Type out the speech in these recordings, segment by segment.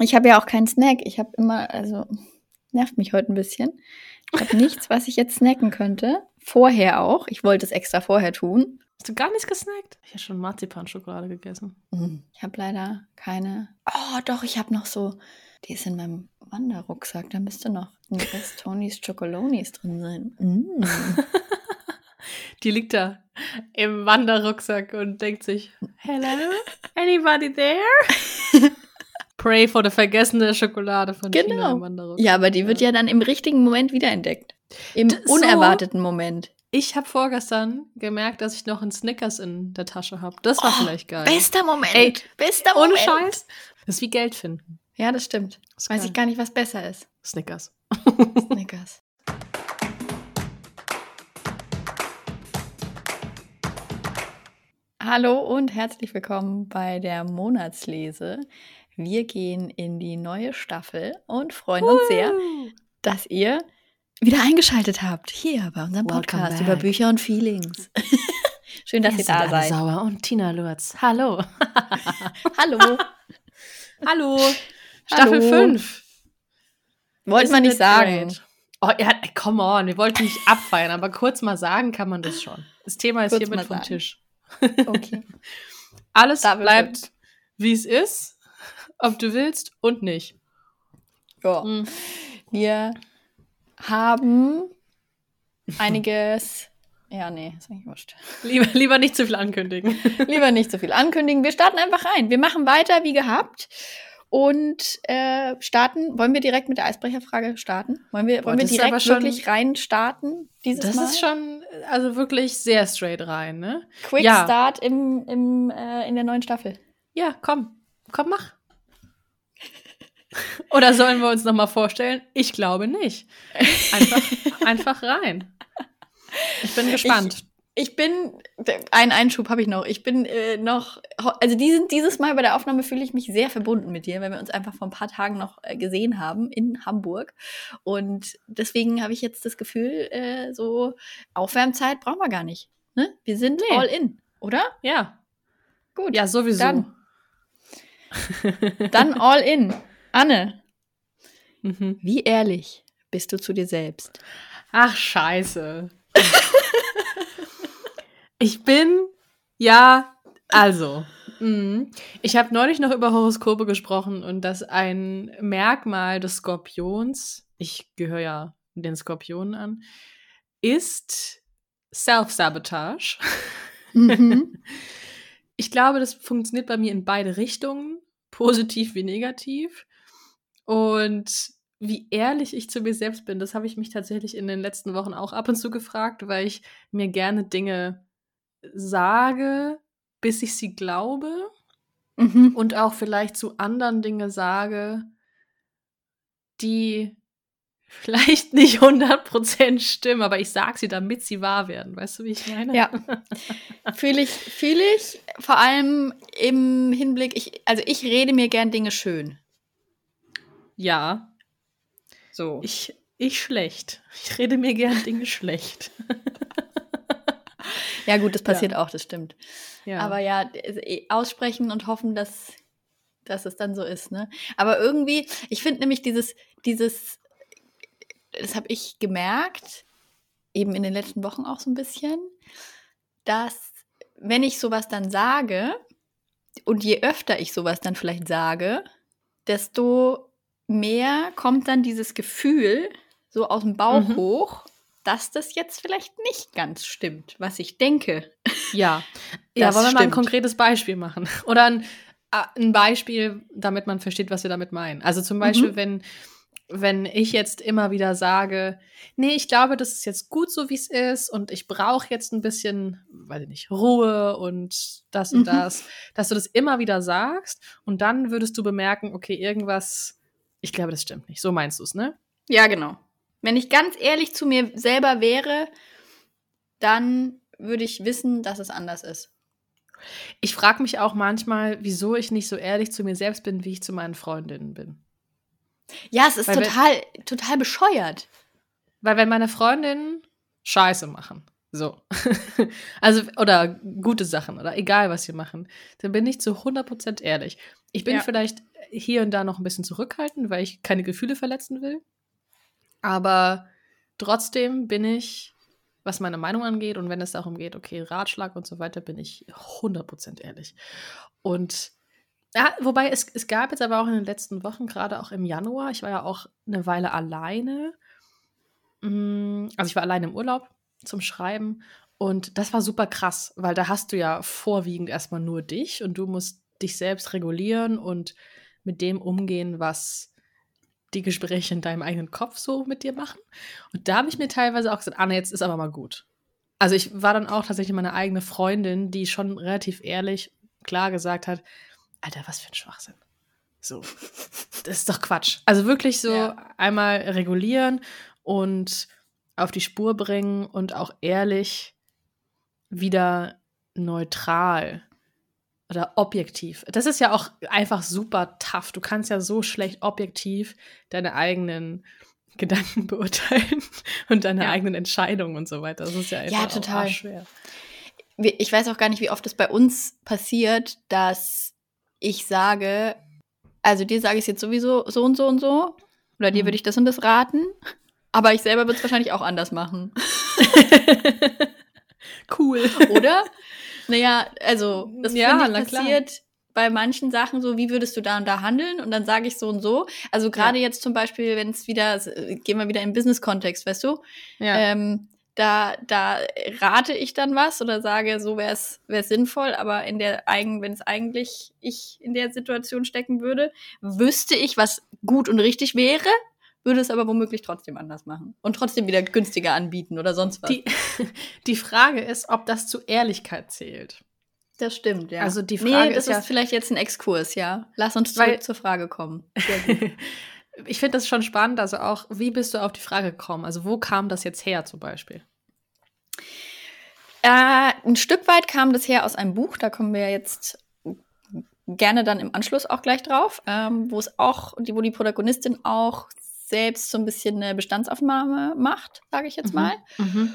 Ich habe ja auch keinen Snack. Ich habe immer, also nervt mich heute ein bisschen. Ich habe nichts, was ich jetzt snacken könnte. Vorher auch. Ich wollte es extra vorher tun. Hast du gar nichts gesnackt? Ich habe schon Marzipan-Schokolade gegessen. Mhm. Ich habe leider keine. Oh, doch, ich habe noch so. Die ist in meinem Wanderrucksack. Da müsste noch ein Rest Tonys Chocolonis drin sein. Mm. Die liegt da im Wanderrucksack und denkt sich: Hello? Anybody there? Pray for the vergessene Schokolade von Genau. Im Wanderrucksack. Ja, aber die wird ja dann im richtigen Moment wiederentdeckt. Im D- so- unerwarteten Moment. Ich habe vorgestern gemerkt, dass ich noch einen Snickers in der Tasche habe. Das war Oh, vielleicht geil. Bester Moment. Ey, bester Ohne Moment. Scheiß. Das ist wie Geld finden. Ja, das stimmt. Das Weiß geil. ich gar nicht, was besser ist. Snickers. Snickers. Hallo und herzlich willkommen bei der Monatslese. Wir gehen in die neue Staffel und freuen uns sehr, dass ihr wieder eingeschaltet habt hier bei unserem Welcome Podcast back. über Bücher und Feelings. Schön, dass Wir ihr da seid. Sauer und Tina Lurz. Hallo. Hallo. Hallo. Staffel Hallo. 5. Wollte man nicht sagen. Oh, ja, come on. Wir wollten nicht abfeiern, aber kurz mal sagen kann man das schon. Das Thema ist Kurz hiermit vom sagen. Tisch. Okay. Alles Staffel bleibt, wie es ist, ob du willst und nicht. Ja. Mhm. Wir haben einiges. Ja, nee, ist eigentlich wurscht. Lieber, lieber nicht zu viel ankündigen. Lieber nicht so viel ankündigen. Wir starten einfach rein. Wir machen weiter wie gehabt und äh, starten. Wollen wir direkt mit der Eisbrecherfrage starten? Wollen wir, Boah, wollen wir das direkt schon- wirklich rein starten dieses Das Mal? ist schon, also wirklich sehr straight rein, ne? Quick ja. Start im, im, äh, in der neuen Staffel. Ja, komm. Komm, mach. Oder sollen wir uns nochmal vorstellen? Ich glaube nicht. Einfach, einfach rein. Ich bin gespannt. Ich bin, einen Einschub habe ich noch. Ich bin äh, noch, also diesen, dieses Mal bei der Aufnahme fühle ich mich sehr verbunden mit dir, weil wir uns einfach vor ein paar Tagen noch äh, gesehen haben in Hamburg. Und deswegen habe ich jetzt das Gefühl, äh, so Aufwärmzeit brauchen wir gar nicht. Ne? Wir sind Nee. all in, oder? ja. Gut. Ja, sowieso. Dann. Dann all in. Anne, Mhm. wie ehrlich bist du zu dir selbst? Ach, scheiße. ich bin, ja, also. mhm. Ich habe neulich noch über Horoskope gesprochen und dass ein Merkmal des Skorpions, ich gehöre ja den Skorpionen an, ist Self-Sabotage. Mhm. Ich glaube, das funktioniert bei mir in beide Richtungen, positiv wie negativ. Und wie ehrlich ich zu mir selbst bin, das habe ich mich tatsächlich in den letzten Wochen auch ab und zu gefragt, weil ich mir gerne Dinge sage, bis ich sie glaube Mhm. und auch vielleicht zu anderen Dinge sage, die vielleicht nicht 100% stimmen, aber ich sage sie, damit sie wahr werden. Weißt du, wie ich meine? Ja. Fühle ich, fühle ich. Vor allem im Hinblick, ich, also ich rede mir gern Dinge schön. Ja, So. ich, ich schlecht. Ich rede mir gern Dinge schlecht. ja, gut, das passiert auch, das stimmt. Ja. Aber ja, eh, aussprechen und hoffen, dass, dass es dann so ist, ne? Aber irgendwie, ich finde nämlich dieses, dieses, das habe ich gemerkt, eben in den letzten Wochen auch so ein bisschen, dass wenn ich sowas dann sage, und je öfter ich sowas dann vielleicht sage, desto mehr kommt dann dieses Gefühl so aus dem Bauch Mhm. hoch, dass das jetzt vielleicht nicht ganz stimmt, was ich denke. Ja. Ja, wollen wir mal ein konkretes Beispiel machen? Oder ein, äh, ein Beispiel, damit man versteht, was wir damit meinen. Also zum Beispiel, Mhm. wenn, wenn ich jetzt immer wieder sage, nee, ich glaube, das ist jetzt gut so, wie es ist und ich brauche jetzt ein bisschen, weiß ich nicht, Ruhe und das und Mhm. das, dass du das immer wieder sagst und dann würdest du bemerken, okay, irgendwas, ich glaube, das stimmt nicht. So meinst du es, ne? Ja, genau. Wenn ich ganz ehrlich zu mir selber wäre, dann würde ich wissen, dass es anders ist. Ich frage mich auch manchmal, wieso ich nicht so ehrlich zu mir selbst bin, wie ich zu meinen Freundinnen bin. Ja, es ist Weil total, total bescheuert. Weil wenn meine Freundinnen Scheiße machen, so, also, oder gute Sachen, oder egal, was sie machen, dann bin ich zu 100% ehrlich. Ich bin Ja. vielleicht hier und da noch ein bisschen zurückhaltend, weil ich keine Gefühle verletzen will. Aber trotzdem bin ich, was meine Meinung angeht und wenn es darum geht, okay, Ratschlag und so weiter, bin ich 100% ehrlich. Und ja, wobei es, es gab jetzt aber auch in den letzten Wochen, gerade auch im Januar, ich war ja auch eine Weile alleine. Mm, Also ich war alleine im Urlaub zum Schreiben und das war super krass, weil da hast du ja vorwiegend erstmal nur dich und du musst dich selbst regulieren und mit dem umgehen, was die Gespräche in deinem eigenen Kopf so mit dir machen. Und da habe ich mir teilweise auch gesagt, Anne, jetzt ist aber mal gut. Also ich war dann auch tatsächlich meine eigene Freundin, die schon relativ ehrlich klar gesagt hat, Alter, was für ein Schwachsinn. So, das ist doch Quatsch. Also wirklich so Ja. einmal regulieren und auf die Spur bringen und auch ehrlich wieder neutral oder objektiv. Das ist ja auch einfach super tough. Du kannst ja so schlecht objektiv deine eigenen Gedanken beurteilen und deine Ja. eigenen Entscheidungen und so weiter. Das ist ja einfach Ja, total. schwer. Ich weiß auch gar nicht, wie oft es bei uns passiert, dass ich sage, also dir sage ich es jetzt sowieso so und so und so, oder dir Mhm. würde ich das und das raten, aber ich selber würde es wahrscheinlich auch anders machen. cool. Oder? Naja, also das Ja, ich na klar. passiert bei manchen Sachen so, wie würdest du da und da handeln? Und dann sage ich so und so. Also gerade jetzt zum Beispiel, wenn es wieder, äh, gehen wir wieder im Business-Kontext, weißt du? Ja. Ähm, da, da rate ich dann was oder sage, so wäre es sinnvoll, aber in der eigen, wenn es eigentlich ich in der Situation stecken würde, wüsste ich, was gut und richtig wäre, würde es aber womöglich trotzdem anders machen und trotzdem wieder günstiger anbieten oder sonst was. die, die Frage ist, ob das zu Ehrlichkeit zählt. das stimmt, ja. Also die nee, Frage das ist ja- ist vielleicht jetzt ein Exkurs, ja. Lass uns zurück Weil- zur Frage kommen. Ich finde das schon spannend, also auch, wie bist du auf die Frage gekommen? Also wo kam das jetzt her zum Beispiel? Äh, ein Stück weit kam das her aus einem Buch, da kommen wir jetzt gerne dann im Anschluss auch gleich drauf, ähm, wo es auch, die, wo die Protagonistin auch selbst so ein bisschen eine Bestandsaufnahme macht, sage ich jetzt mal, Mhm.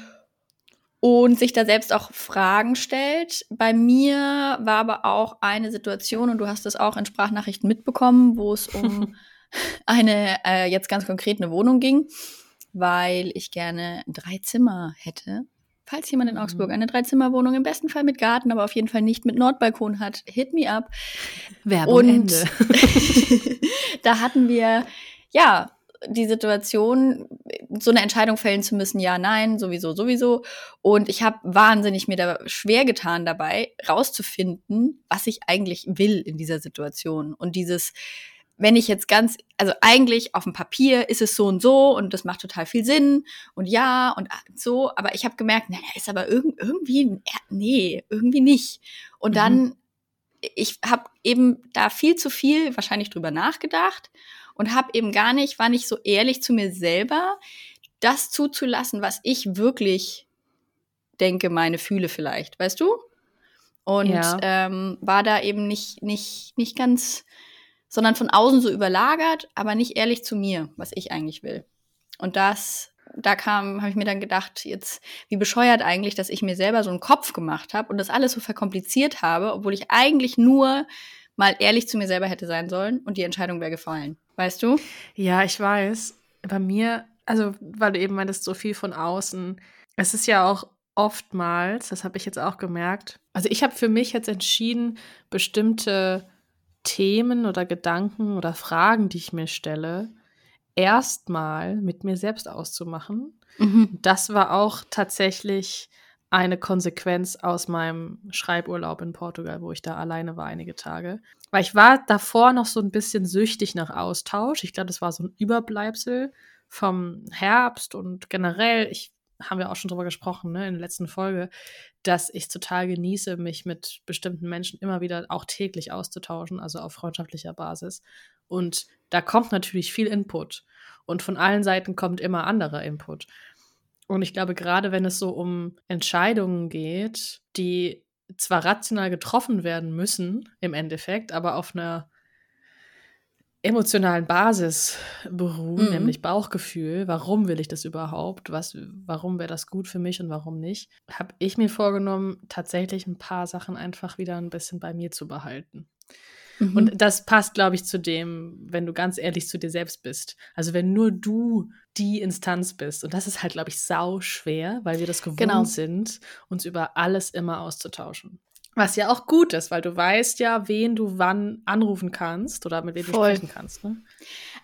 und sich da selbst auch Fragen stellt. Bei mir war aber auch eine Situation, und du hast das auch in Sprachnachrichten mitbekommen, wo es um eine äh, jetzt ganz konkret eine Wohnung ging, weil ich gerne drei Zimmer hätte. Falls jemand in Mhm. Augsburg eine Dreizimmerwohnung im besten Fall mit Garten, aber auf jeden Fall nicht mit Nordbalkon hat, hit me up. Werbung Und Ende. da hatten wir, ja, die Situation, so eine Entscheidung fällen zu müssen, ja, nein, sowieso, sowieso. Und ich habe wahnsinnig mir da schwer getan dabei, rauszufinden, was ich eigentlich will in dieser Situation. Und dieses, wenn ich jetzt ganz, also eigentlich auf dem Papier ist es so und so und das macht total viel Sinn und ja und so, aber ich habe gemerkt, naja, ist aber irg irgendwie, nee, irgendwie nicht. Und Mhm. dann, ich habe eben da viel zu viel wahrscheinlich drüber nachgedacht und habe eben gar nicht, war nicht so ehrlich zu mir selber, das zuzulassen, was ich wirklich denke, meine fühle vielleicht, weißt du? Und Ja. ähm, war da eben nicht, nicht, nicht ganz, sondern von außen so überlagert, aber nicht ehrlich zu mir, was ich eigentlich will. Und das, da kam, habe ich mir dann gedacht, jetzt, wie bescheuert eigentlich, dass ich mir selber so einen Kopf gemacht habe und das alles so verkompliziert habe, obwohl ich eigentlich nur mal ehrlich zu mir selber hätte sein sollen und die Entscheidung wäre gefallen. Weißt du? Ja, ich weiß. Bei mir, also weil du eben meintest, so viel von außen. Es ist ja auch oftmals, das habe ich jetzt auch gemerkt. Also ich habe für mich jetzt entschieden, bestimmte Themen oder Gedanken oder Fragen, die ich mir stelle, erstmal mit mir selbst auszumachen. Das war auch tatsächlich eine Konsequenz aus meinem Schreiburlaub in Portugal, wo ich da alleine war einige Tage. Weil ich war davor noch so ein bisschen süchtig nach Austausch. Ich glaube, das war so ein Überbleibsel vom Herbst und generell, ich haben wir auch schon drüber gesprochen, ne, in der letzten Folge, dass ich total genieße, mich mit bestimmten Menschen immer wieder auch täglich auszutauschen, also auf freundschaftlicher Basis. Und da kommt natürlich viel Input. Und von allen Seiten kommt immer anderer Input. Und ich glaube, gerade wenn es so um Entscheidungen geht, die zwar rational getroffen werden müssen im Endeffekt, aber auf einer emotionalen Basis beruhen, Mhm. nämlich Bauchgefühl, warum will ich das überhaupt, was, warum wäre das gut für mich und warum nicht, habe ich mir vorgenommen, tatsächlich ein paar Sachen einfach wieder ein bisschen bei mir zu behalten. Mhm. Und das passt, glaube ich, zu dem, wenn du ganz ehrlich zu dir selbst bist. Also wenn nur du die Instanz bist. Und das ist halt, glaube ich, sau schwer, weil wir das gewohnt genau. sind, uns über alles immer auszutauschen. Was ja auch gut ist, weil du weißt ja, wen du wann anrufen kannst oder mit wem Voll. du sprechen kannst. Ne?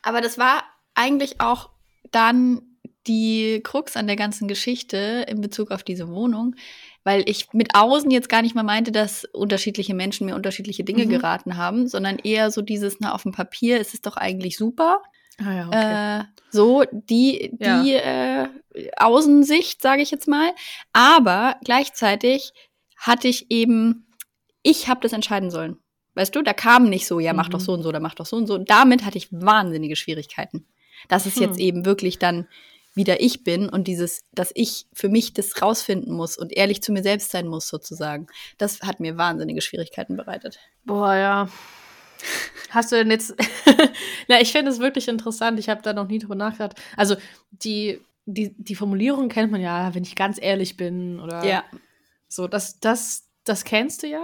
Aber das war eigentlich auch dann die Krux an der ganzen Geschichte in Bezug auf diese Wohnung, weil ich mit außen jetzt gar nicht mal meinte, dass unterschiedliche Menschen mir unterschiedliche Dinge mhm. geraten haben, sondern eher so dieses, na, auf dem Papier ist es doch eigentlich super. Ah ja, okay. äh, so die, die ja. äh, Außensicht, sage ich jetzt mal. Aber gleichzeitig hatte ich eben, ich habe das entscheiden sollen. Weißt du, da kam nicht so, ja, mach mhm. doch so und so, oder mach doch so und so. Und damit hatte ich wahnsinnige Schwierigkeiten. Dass es hm. jetzt eben wirklich dann wieder ich bin und dieses, dass ich für mich das rausfinden muss und ehrlich zu mir selbst sein muss, sozusagen. Das hat mir wahnsinnige Schwierigkeiten bereitet. Boah, ja. Hast du denn jetzt. Na, ich finde es wirklich interessant. Ich habe da noch nie drüber nachgedacht. Also, die, die, die Formulierung kennt man ja, wenn ich ganz ehrlich bin oder ja. so. Das, das, das kennst du ja.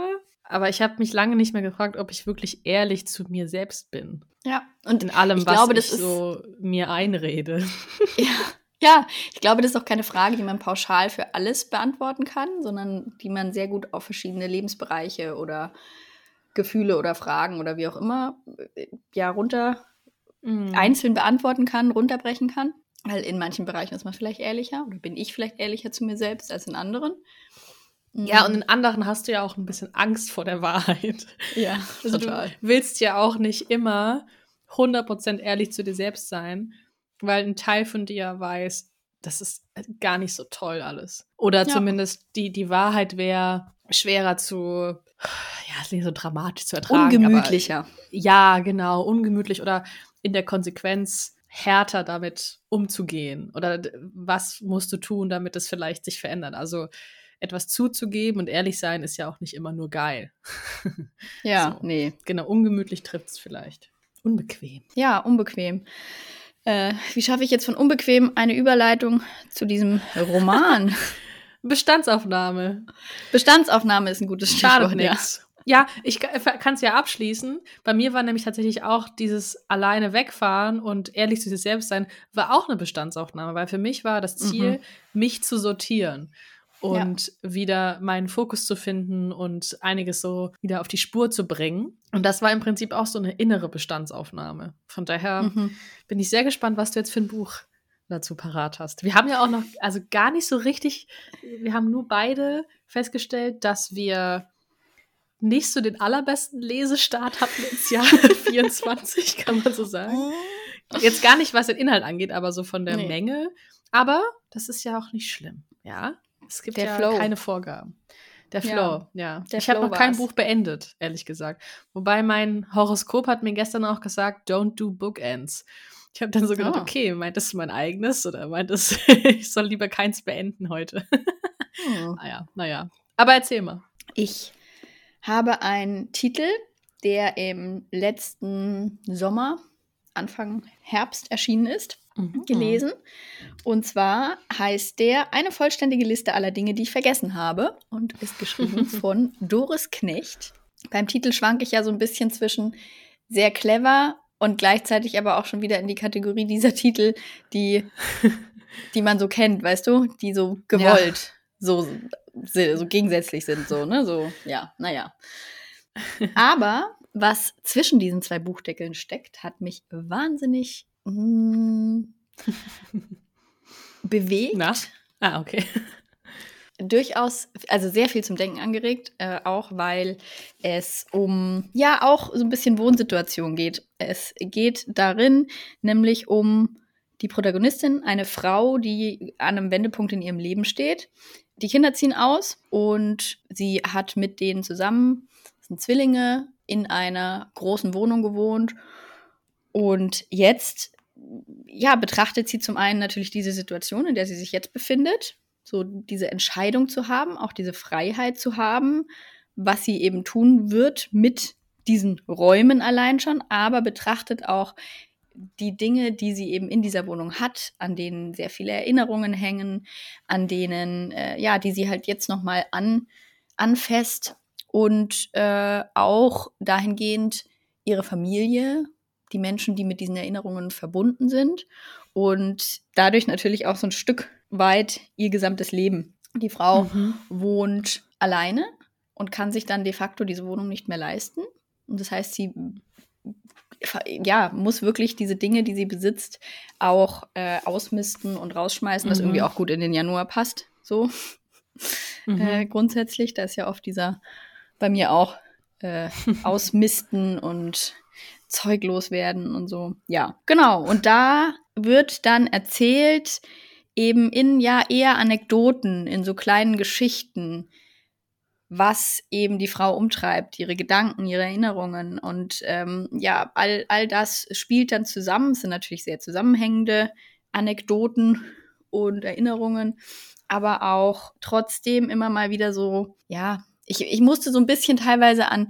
Aber ich habe mich lange nicht mehr gefragt, ob ich wirklich ehrlich zu mir selbst bin. Ja. Und in allem, ich was glaube, ich so mir einrede. Ja. Ja, ich glaube, das ist auch keine Frage, die man pauschal für alles beantworten kann, sondern die man sehr gut auf verschiedene Lebensbereiche oder Gefühle oder Fragen oder wie auch immer ja runter mm. einzeln beantworten kann, runterbrechen kann. Weil in manchen Bereichen ist man vielleicht ehrlicher oder bin ich vielleicht ehrlicher zu mir selbst als in anderen. Ja, und in anderen hast du ja auch ein bisschen Angst vor der Wahrheit. Ja, also total. Du willst ja auch nicht immer 100% ehrlich zu dir selbst sein, weil ein Teil von dir weiß, das ist gar nicht so toll alles. Oder ja. zumindest die, die Wahrheit wäre schwerer zu, ja, ist nicht so dramatisch zu ertragen. Ungemütlicher. Aber, ja, genau, ungemütlich oder in der Konsequenz härter damit umzugehen. Oder was musst du tun, damit es vielleicht sich verändert? Also etwas zuzugeben und ehrlich sein ist ja auch nicht immer nur geil. Ja, so. nee. Genau, ungemütlich trifft es vielleicht. Unbequem. Ja, unbequem. Äh, wie schaffe ich jetzt von unbequem eine Überleitung zu diesem Roman? Bestandsaufnahme. Bestandsaufnahme ist ein gutes Stichwort. Ja. ja, ich kann es ja abschließen. Bei mir war nämlich tatsächlich auch dieses alleine wegfahren und ehrlich zu sich selbst sein, war auch eine Bestandsaufnahme, weil für mich war das Ziel, mhm. mich zu sortieren und ja. wieder meinen Fokus zu finden und einiges so wieder auf die Spur zu bringen. Und das war im Prinzip auch so eine innere Bestandsaufnahme. Von daher mhm. bin ich sehr gespannt, was du jetzt für ein Buch dazu parat hast. Wir haben ja auch noch, also gar nicht so richtig, wir haben nur beide festgestellt, dass wir nicht so den allerbesten Lesestart hatten ins Jahr 24, kann man so sagen. Jetzt gar nicht, was den Inhalt angeht, aber so von der nee. Menge. Aber das ist ja auch nicht schlimm, ja. Es gibt der ja Flow. keine Vorgaben. Der Flow, ja. ja. Der ich habe noch kein Buch beendet, ehrlich gesagt. Wobei mein Horoskop hat mir gestern auch gesagt, don't do bookends. Ich habe dann so gedacht, oh. okay, meint das mein eigenes oder meint das, ich soll lieber keins beenden heute. oh. Naja, naja. Aber erzähl mal. Ich habe einen Titel, der im letzten Sommer, Anfang Herbst erschienen ist mhm. gelesen. Und zwar heißt der Eine vollständige Liste aller Dinge, die ich vergessen habe und ist geschrieben von Doris Knecht. Beim Titel schwanke ich ja so ein bisschen zwischen sehr clever und gleichzeitig aber auch schon wieder in die Kategorie dieser Titel, die, die man so kennt, weißt du, die so gewollt, ja. so, so gegensätzlich sind, so, ne? So, ja, naja. Aber was zwischen diesen zwei Buchdeckeln steckt, hat mich wahnsinnig hm. bewegt. Na? Ah, okay. Durchaus, also sehr viel zum Denken angeregt, äh, auch weil es um, ja, auch so ein bisschen Wohnsituation geht. Es geht darin nämlich um die Protagonistin, eine Frau, die an einem Wendepunkt in ihrem Leben steht. Die Kinder ziehen aus und sie hat mit denen zusammen, das sind Zwillinge, in einer großen Wohnung gewohnt. Und jetzt ja, betrachtet sie zum einen natürlich diese Situation, in der sie sich jetzt befindet, so diese Entscheidung zu haben, auch diese Freiheit zu haben, was sie eben tun wird mit diesen Räumen allein schon, aber betrachtet auch die Dinge, die sie eben in dieser Wohnung hat, an denen sehr viele Erinnerungen hängen, an denen, äh, ja, die sie halt jetzt nochmal an, anfasst und äh, auch dahingehend, ihre Familie, die Menschen, die mit diesen Erinnerungen verbunden sind und dadurch natürlich auch so ein Stück weit ihr gesamtes Leben. Die Frau mhm. wohnt alleine und kann sich dann de facto diese Wohnung nicht mehr leisten. Und das heißt, sie ja, muss wirklich diese Dinge, die sie besitzt, auch äh, ausmisten und rausschmeißen, mhm. was irgendwie auch gut in den Januar passt. So mhm. äh, grundsätzlich. Da ist ja oft dieser bei mir auch äh, ausmisten und zeuglos werden und so. Ja, genau. Und da wird dann erzählt, eben in ja eher Anekdoten, in so kleinen Geschichten, was eben die Frau umtreibt, ihre Gedanken, ihre Erinnerungen. Und ähm, ja, all, all das spielt dann zusammen. Es sind natürlich sehr zusammenhängende Anekdoten und Erinnerungen, aber auch trotzdem immer mal wieder so, ja, ich, ich musste so ein bisschen teilweise an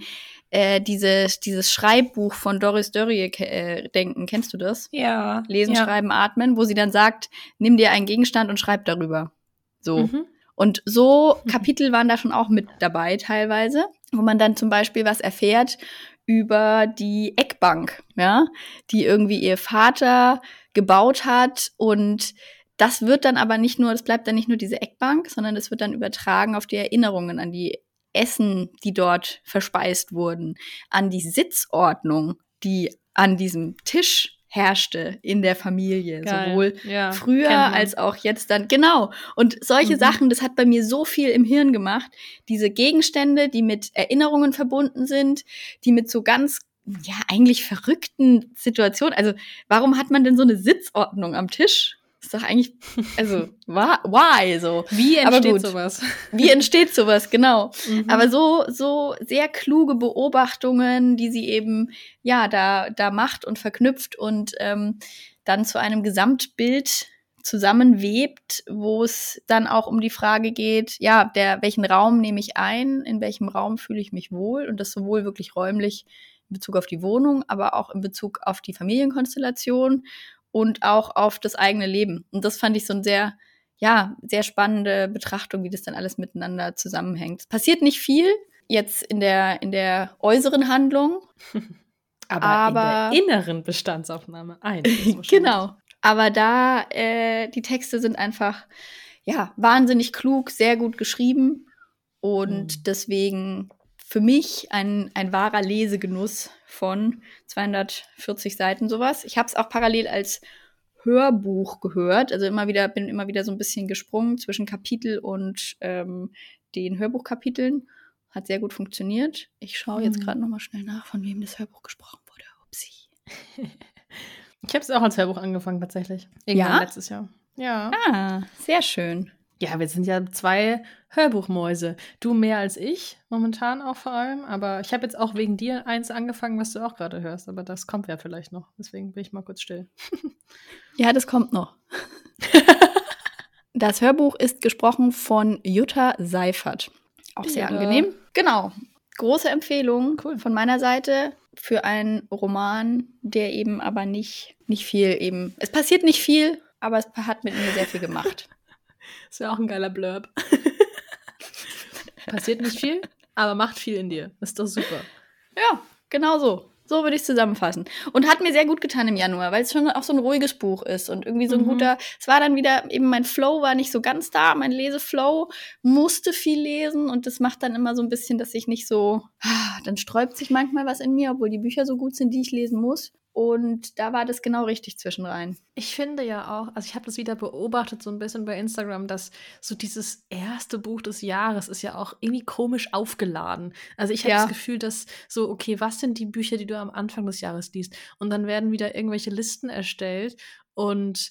äh, dieses, dieses Schreibbuch von Doris Dörrie äh, denken. Kennst du das? Ja. Lesen, ja. Schreiben, Atmen, wo sie dann sagt, nimm dir einen Gegenstand und schreib darüber. So. Mhm. Und so. Kapitel waren da schon auch mit dabei teilweise, wo man dann zum Beispiel was erfährt über die Eckbank, ja, die irgendwie ihr Vater gebaut hat und das wird dann aber nicht nur, das bleibt dann nicht nur diese Eckbank, sondern das wird dann übertragen auf die Erinnerungen an die Essen, die dort verspeist wurden, an die Sitzordnung, die an diesem Tisch herrschte in der Familie, Geil. sowohl ja, früher als auch jetzt dann. Genau. Und solche mhm. Sachen, das hat bei mir so viel im Hirn gemacht. Diese Gegenstände, die mit Erinnerungen verbunden sind, die mit so ganz ja, eigentlich verrückten Situationen. Also, warum hat man denn so eine Sitzordnung am Tisch? Ist doch eigentlich, also, why so? Wie entsteht sowas? Wie entsteht sowas, genau. Mhm. Aber so, so sehr kluge Beobachtungen, die sie eben, ja, da, da macht und verknüpft und ähm, dann zu einem Gesamtbild zusammenwebt, wo es dann auch um die Frage geht, ja, der, welchen Raum nehme ich ein, in welchem Raum fühle ich mich wohl und das sowohl wirklich räumlich in Bezug auf die Wohnung, aber auch in Bezug auf die Familienkonstellation und auch auf das eigene Leben. Und das fand ich so ein sehr, ja, sehr spannende Betrachtung, wie das dann alles miteinander zusammenhängt. Es passiert nicht viel jetzt in der, in der äußeren Handlung. aber, aber, in der inneren Bestandsaufnahme ein. genau. Aber da, äh, die Texte sind einfach, ja, wahnsinnig klug, sehr gut geschrieben und mhm. deswegen für mich ein, ein wahrer Lesegenuss von 240 Seiten sowas. Ich habe es auch parallel als Hörbuch gehört, also immer wieder bin immer wieder so ein bisschen gesprungen zwischen Kapitel und ähm, den Hörbuchkapiteln. Hat sehr gut funktioniert. Ich schaue jetzt mhm. gerade noch mal schnell nach, von wem das Hörbuch gesprochen wurde. Upsi. ich habe es auch als Hörbuch angefangen tatsächlich. Irgendwann ja? letztes Jahr. Ja. Ah, sehr schön. Ja, wir sind ja zwei Hörbuchmäuse. Du mehr als ich, momentan auch vor allem. Aber ich habe jetzt auch wegen dir eins angefangen, was du auch gerade hörst. Aber das kommt ja vielleicht noch. Deswegen bin ich mal kurz still. ja, das kommt noch. das Hörbuch ist gesprochen von Jutta Seifert. Auch sehr ja. angenehm. Genau. Große Empfehlung cool. von meiner Seite für einen Roman, der eben aber nicht, nicht viel eben. Es passiert nicht viel, aber es hat mit mir sehr viel gemacht. Das wäre auch ein geiler Blurb. Passiert nicht viel, aber macht viel in dir. Ist doch super. Ja, genau so. So würde ich es zusammenfassen. Und hat mir sehr gut getan im Januar, weil es schon auch so ein ruhiges Buch ist und irgendwie so ein mhm. guter. Es war dann wieder, eben mein Flow war nicht so ganz da, mein Leseflow musste viel lesen und das macht dann immer so ein bisschen, dass ich nicht so, ah, dann sträubt sich manchmal was in mir, obwohl die Bücher so gut sind, die ich lesen muss. Und da war das genau richtig zwischenrein. Ich finde ja auch, also ich habe das wieder beobachtet so ein bisschen bei Instagram, dass so dieses erste Buch des Jahres ist ja auch irgendwie komisch aufgeladen. Also ich habe ja. das Gefühl, dass so, okay, was sind die Bücher, die du am Anfang des Jahres liest? Und dann werden wieder irgendwelche Listen erstellt und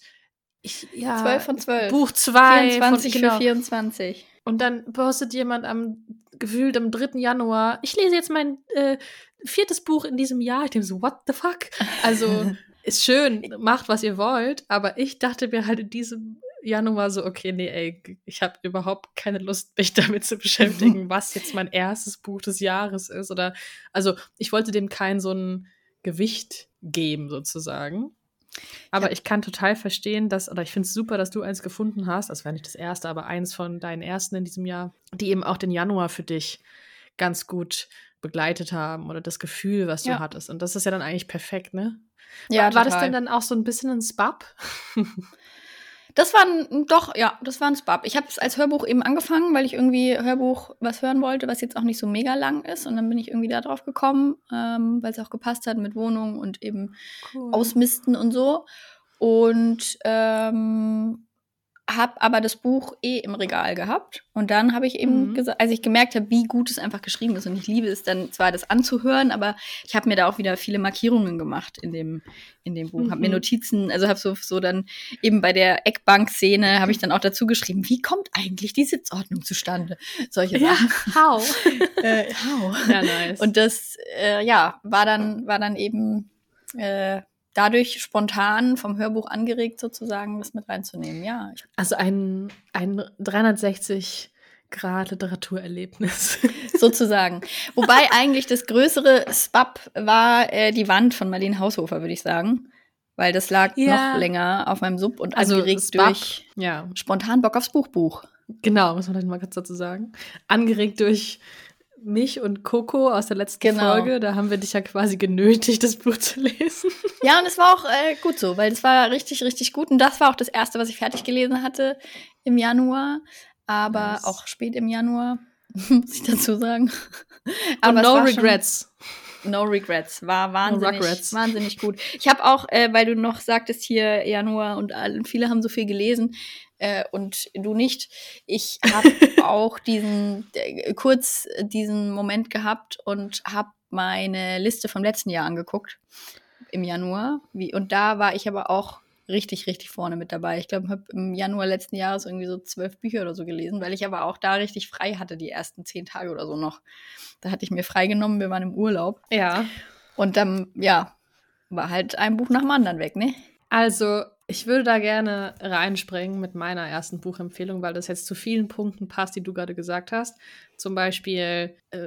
ich, ja. 12 von 12. Buch 2. 24 von, genau. für 24. Und dann postet jemand am gefühlt am 3. Januar, ich lese jetzt mein äh, viertes Buch in diesem Jahr. Ich denke so, what the fuck? Also, ist schön, macht, was ihr wollt, aber ich dachte mir halt in diesem Januar so, okay, nee, ey, ich habe überhaupt keine Lust, mich damit zu beschäftigen, was jetzt mein erstes Buch des Jahres ist. Oder, also, ich wollte dem kein so ein Gewicht geben, sozusagen. Aber ja. ich kann total verstehen, dass, oder ich finde es super, dass du eins gefunden hast, das wäre nicht das erste, aber eins von deinen ersten in diesem Jahr, die eben auch den Januar für dich ganz gut begleitet haben oder das Gefühl, was du Ja. hattest. Und das ist ja dann eigentlich perfekt, ne? Ja, war, war das denn dann auch so ein bisschen ein Spab? Das war ein, doch, ja, das war ein Spab. Ich habe es als Hörbuch eben angefangen, weil ich irgendwie Hörbuch was hören wollte, was jetzt auch nicht so mega lang ist. Und dann bin ich irgendwie da drauf gekommen, ähm, weil es auch gepasst hat mit Wohnung und eben Cool. Ausmisten und so. Und ähm, habe aber das Buch eh im Regal gehabt. Und dann habe ich eben Mhm. gesagt, als ich gemerkt habe, wie gut es einfach geschrieben ist. Und ich liebe es dann zwar, das anzuhören, aber ich habe mir da auch wieder viele Markierungen gemacht in dem, in dem Buch. Habe mir Mhm. Notizen, also habe so, so dann eben bei der Eckbank-Szene habe ich dann auch dazu geschrieben, wie kommt eigentlich die Sitzordnung zustande? Solche Ja, Sachen. how? Äh, how? ja, nice. Und das, äh, ja, war dann, war dann eben äh, dadurch spontan vom Hörbuch angeregt, sozusagen, das mit reinzunehmen. Ja, also ein, ein 360 Grad Literaturerlebnis. sozusagen. Wobei eigentlich das größere Spap war äh, die Wand von Marlene Haushofer, würde ich sagen. Weil das lag Ja. noch länger auf meinem Sub und Also angeregt Spap. durch ja, spontan Bock aufs Buchbuch. genau, muss man dann mal kurz dazu sagen. Angeregt durch mich und Coco aus der letzten Genau. Folge. Da haben wir dich ja quasi genötigt, das Buch zu lesen. Ja, und es war auch äh, gut so, weil es war richtig, richtig gut. Und das war auch das erste, was ich fertig gelesen hatte im Januar. Aber Nice. auch spät im Januar, muss ich dazu sagen. Und es no war schon- regrets. No regrets. War wahnsinnig, regrets. wahnsinnig gut. Ich habe auch, äh, weil du noch sagtest hier Januar und all- viele haben so viel gelesen äh, und du nicht. Ich habe auch diesen äh, kurz diesen Moment gehabt und habe meine Liste vom letzten Jahr angeguckt im Januar. Wie, und da war ich aber auch richtig, richtig vorne mit dabei. Ich glaube, ich habe im Januar letzten Jahres irgendwie so zwölf Bücher oder so gelesen, weil ich aber auch da richtig frei hatte, die ersten zehn Tage oder so noch. Da hatte ich mir freigenommen, wir waren im Urlaub. Ja. Und dann, ja, war halt ein Buch nach dem anderen weg, ne? Also, ich würde da gerne reinspringen mit meiner ersten Buchempfehlung, weil das jetzt zu vielen Punkten passt, die du gerade gesagt hast. Zum Beispiel äh,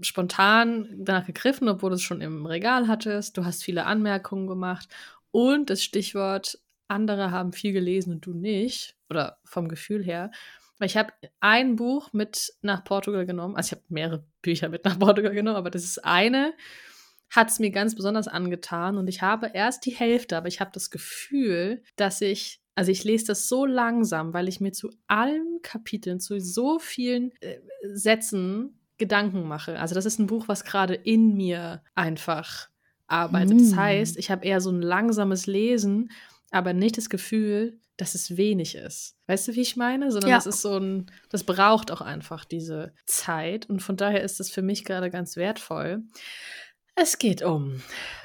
spontan danach gegriffen, obwohl du es schon im Regal hattest. Du hast viele Anmerkungen gemacht. Und das Stichwort, andere haben viel gelesen und du nicht. Oder vom Gefühl her. Weil ich habe ein Buch mit nach Portugal genommen. Also ich habe mehrere Bücher mit nach Portugal genommen, aber das ist eine hat es mir ganz besonders angetan und ich habe erst die Hälfte, aber ich habe das Gefühl, dass ich, also ich lese das so langsam, weil ich mir zu allen Kapiteln, zu so vielen äh, Sätzen Gedanken mache. Also das ist ein Buch, was gerade in mir einfach arbeitet. Das Mm. heißt, ich habe eher so ein langsames Lesen, aber nicht das Gefühl, dass es wenig ist. Weißt du, wie ich meine? Sondern Ja. das ist so ein, das braucht auch einfach diese Zeit und von daher ist es für mich gerade ganz wertvoll. Es geht um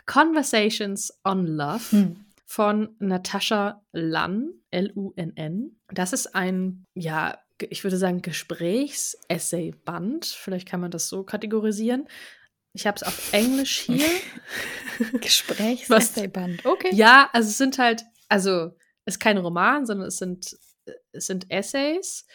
Conversations on Love Hm. von Natascha Lunn, L-U-N-N. Das ist ein, ja, ich würde sagen, Gesprächs-Essay-Band. Vielleicht kann man das so kategorisieren. Ich habe es auf Englisch hier. Gesprächs-Essayband. Okay. Ja, also es sind halt, also es ist kein Roman, sondern es sind, es sind Essays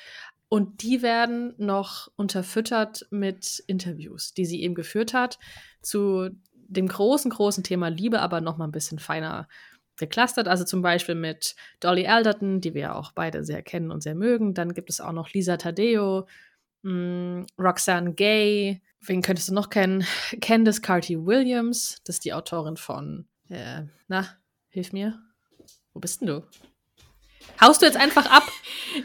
und die werden noch unterfüttert mit Interviews, die sie eben geführt hat zu dem großen, großen Thema Liebe, aber noch mal ein bisschen feiner geclustert. Also zum Beispiel mit Dolly Alderton, die wir ja auch beide sehr kennen und sehr mögen. Dann gibt es auch noch Lisa Tadeo, mh, Roxanne Gay. Wen könntest du noch kennen? Candice Carty Williams, das ist die Autorin von, äh, na, hilf mir. Wo bist denn du? Haust du jetzt einfach ab?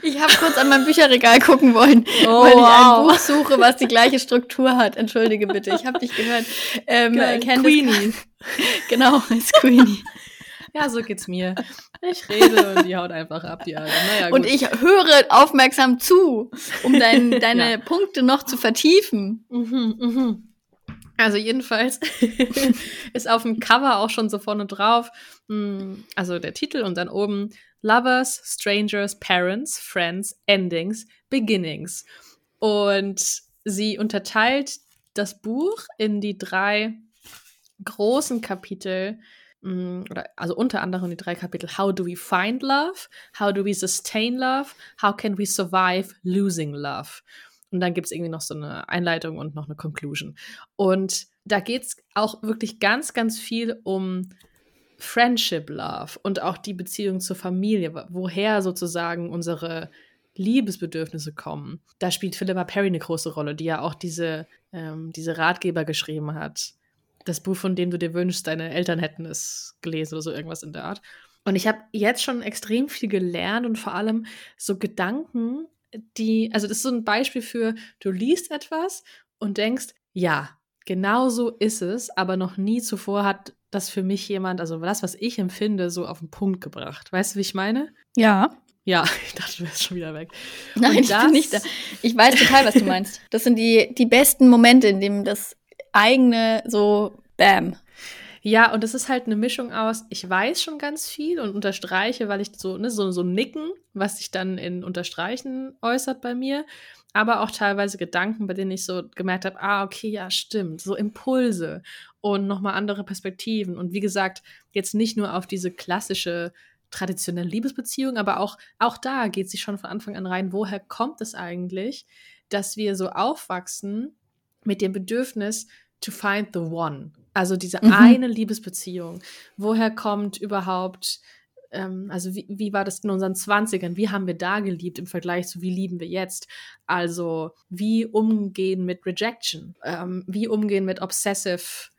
Ich habe kurz an mein Bücherregal gucken wollen, Oh, weil ich wow. ein Buch suche, was die gleiche Struktur hat. Entschuldige bitte, ich habe dich gehört. Ähm, Geil. Candice- Queenie. Genau, ist Queenie. Ja, so geht's mir. Ich rede und die haut einfach ab, die Alte. Naja. Und ich höre aufmerksam zu, um dein, deine Ja. Punkte noch zu vertiefen. Mhm, mhm. Also jedenfalls ist auf dem Cover auch schon so vorne drauf, mh, also der Titel und dann oben Lovers, Strangers, Parents, Friends, Endings, Beginnings. Und sie unterteilt das Buch in die drei großen Kapitel, also unter anderem die drei Kapitel How do we find love? How do we sustain love? How can we survive losing love? Und dann gibt es irgendwie noch so eine Einleitung und noch eine Conclusion. Und da geht es auch wirklich ganz, ganz viel um Friendship Love und auch die Beziehung zur Familie, wo- woher sozusagen unsere Liebesbedürfnisse kommen. Da spielt Philippa Perry eine große Rolle, die ja auch diese, ähm, diese Ratgeber geschrieben hat. Das Buch, von dem du dir wünschst, deine Eltern hätten es gelesen oder so irgendwas in der Art. Und ich habe jetzt schon extrem viel gelernt und vor allem so Gedanken, die, also das ist so ein Beispiel für, du liest etwas und denkst, ja, genau so ist es, aber noch nie zuvor hat das für mich jemand, also das, was ich empfinde, so auf den Punkt gebracht. Weißt du, wie ich meine? Ja. Ja, ich dachte, du wärst schon wieder weg. Nein, ich bin nicht da. Ich weiß total, was du meinst. Das sind die, die besten Momente, in denen das eigene so, bam. Ja, und es ist halt eine Mischung aus, ich weiß schon ganz viel und unterstreiche, weil ich so, ne, so, so nicken, was sich dann in Unterstreichen äußert bei mir, aber auch teilweise Gedanken, bei denen ich so gemerkt habe, ah, okay, ja, stimmt, so Impulse und nochmal andere Perspektiven. Und wie gesagt, jetzt nicht nur auf diese klassische traditionelle Liebesbeziehung, aber auch, auch da geht sie schon von Anfang an rein, woher kommt es eigentlich, dass wir so aufwachsen mit dem Bedürfnis to find the one. Also diese mhm. eine Liebesbeziehung. Woher kommt überhaupt, ähm, also wie, wie war das in unseren Zwanzigern? Wie haben wir da geliebt im Vergleich zu wie lieben wir jetzt? Also wie umgehen mit Rejection? Ähm, wie umgehen mit Obsessive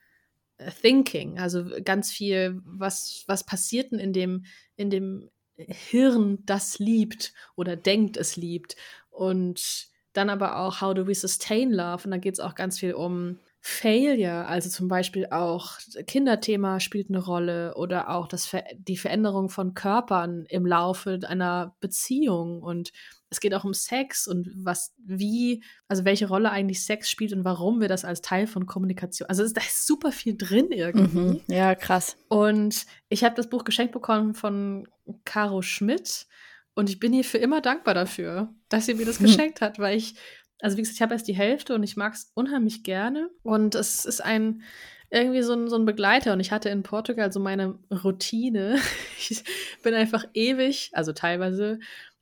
Thinking? Also ganz viel, was, was passiert denn in dem, in dem Hirn, das liebt oder denkt, es liebt? Und dann aber auch, how do we sustain love? Und da geht es auch ganz viel um Failure, also zum Beispiel auch Kinderthema spielt eine Rolle oder auch das Ver die Veränderung von Körpern im Laufe einer Beziehung und es geht auch um Sex und was, wie, also welche Rolle eigentlich Sex spielt und warum wir das als Teil von Kommunikation. Also da ist super viel drin irgendwie. Mhm, ja, krass. Und ich habe das Buch geschenkt bekommen von Caro Schmidt und ich bin ihr für immer dankbar dafür, dass sie mir das geschenkt hat, weil ich also wie gesagt, ich habe erst die Hälfte und ich mag es unheimlich gerne. Und es ist ein irgendwie so ein, so ein Begleiter. Und ich hatte in Portugal so meine Routine. Ich bin einfach ewig, also teilweise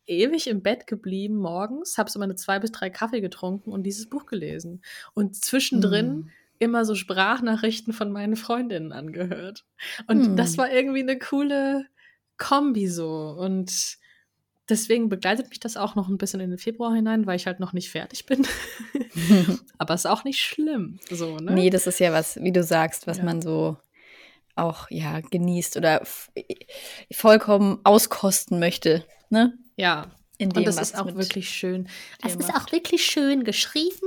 ewig im Bett geblieben morgens, habe so meine zwei bis drei Kaffee getrunken und dieses Buch gelesen. Und zwischendrin mm. immer so Sprachnachrichten von meinen Freundinnen angehört. Und mm. das war irgendwie eine coole Kombi so. Und deswegen begleitet mich das auch noch ein bisschen in den Februar hinein, weil ich halt noch nicht fertig bin. Aber ist auch nicht schlimm. So, ne? Nee, das ist ja was, wie du sagst, was ja. man so auch ja genießt oder vollkommen auskosten möchte. Ne? Ja. In dem, und das ist auch wirklich schön. Es ist auch wirklich schön geschrieben.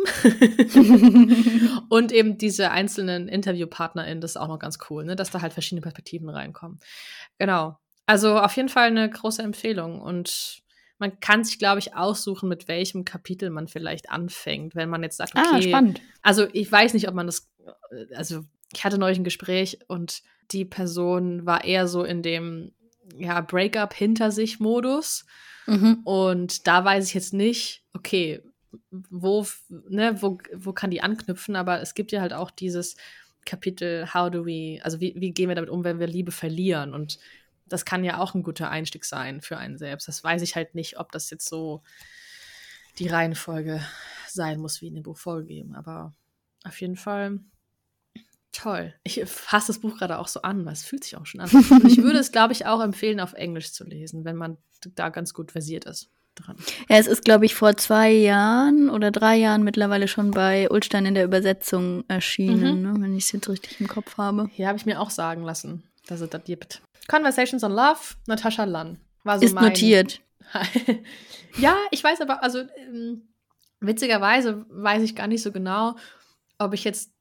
und eben diese einzelnen InterviewpartnerInnen, das ist auch noch ganz cool, ne? dass da halt verschiedene Perspektiven reinkommen. Genau. Also auf jeden Fall eine große Empfehlung und man kann sich, glaube ich, aussuchen, mit welchem Kapitel man vielleicht anfängt, wenn man jetzt sagt, ah, okay, ah, spannend. also ich weiß nicht, ob man das, also ich hatte neulich ein Gespräch und die Person war eher so in dem, ja, Breakup hinter sich Modus mhm. und da weiß ich jetzt nicht, okay, wo, ne, wo, wo kann die anknüpfen, aber es gibt ja halt auch dieses Kapitel, how do we, also wie, wie gehen wir damit um, wenn wir Liebe verlieren und das kann ja auch ein guter Einstieg sein für einen selbst. Das weiß ich halt nicht, ob das jetzt so die Reihenfolge sein muss, wie in dem Buch vorgegeben. Aber auf jeden Fall toll. Ich fasse das Buch gerade auch so an, weil es fühlt sich auch schon an. Und ich würde es, glaube ich, auch empfehlen, auf Englisch zu lesen, wenn man da ganz gut versiert ist. Dran. Ja, es ist, glaube ich, vor zwei Jahren oder drei Jahren mittlerweile schon bei Ulstein in der Übersetzung erschienen, mhm. ne, wenn ich es jetzt richtig im Kopf habe. Ja, habe ich mir auch sagen lassen, dass es das gibt. Conversations on Love, Natascha Lunn. War so Ist mein notiert. ja, ich weiß aber, also ähm, witzigerweise weiß ich gar nicht so genau, ob ich jetzt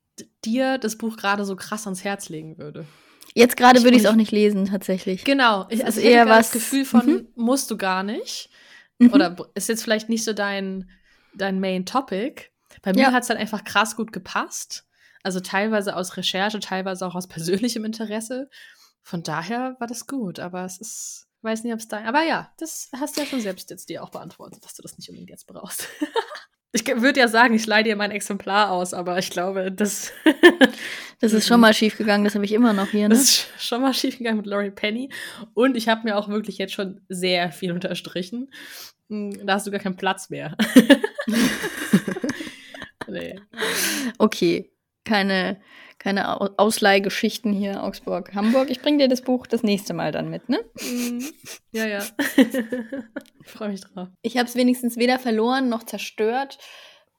dir das Buch gerade so krass ans Herz legen würde. Jetzt gerade würde ich es auch nicht lesen, tatsächlich. Genau. Ich, also eher was. Das Gefühl von, mhm. musst du gar nicht. Mhm. Oder ist jetzt vielleicht nicht so dein, dein Main Topic. Bei mir ja. hat es dann einfach krass gut gepasst. Also teilweise aus Recherche, teilweise auch aus persönlichem Interesse. Von daher war das gut, aber es ist, weiß nicht, ob es da. Aber ja, das hast du ja schon selbst jetzt dir auch beantwortet, dass du das nicht unbedingt jetzt brauchst. ich würde ja sagen, ich leih dir mein Exemplar aus, aber ich glaube, das. das ist schon mal schief gegangen, das habe ich immer noch hier. Ne? Das ist schon mal schief gegangen mit Laurie Penny. Und ich habe mir auch wirklich jetzt schon sehr viel unterstrichen. Hm, da hast du gar keinen Platz mehr. nee. Okay, keine keine Ausleihgeschichten hier, Augsburg, Hamburg. Ich bringe dir das Buch das nächste Mal dann mit, ne? Mhm. Ja, ja. ich freue mich drauf. Ich habe es wenigstens weder verloren noch zerstört.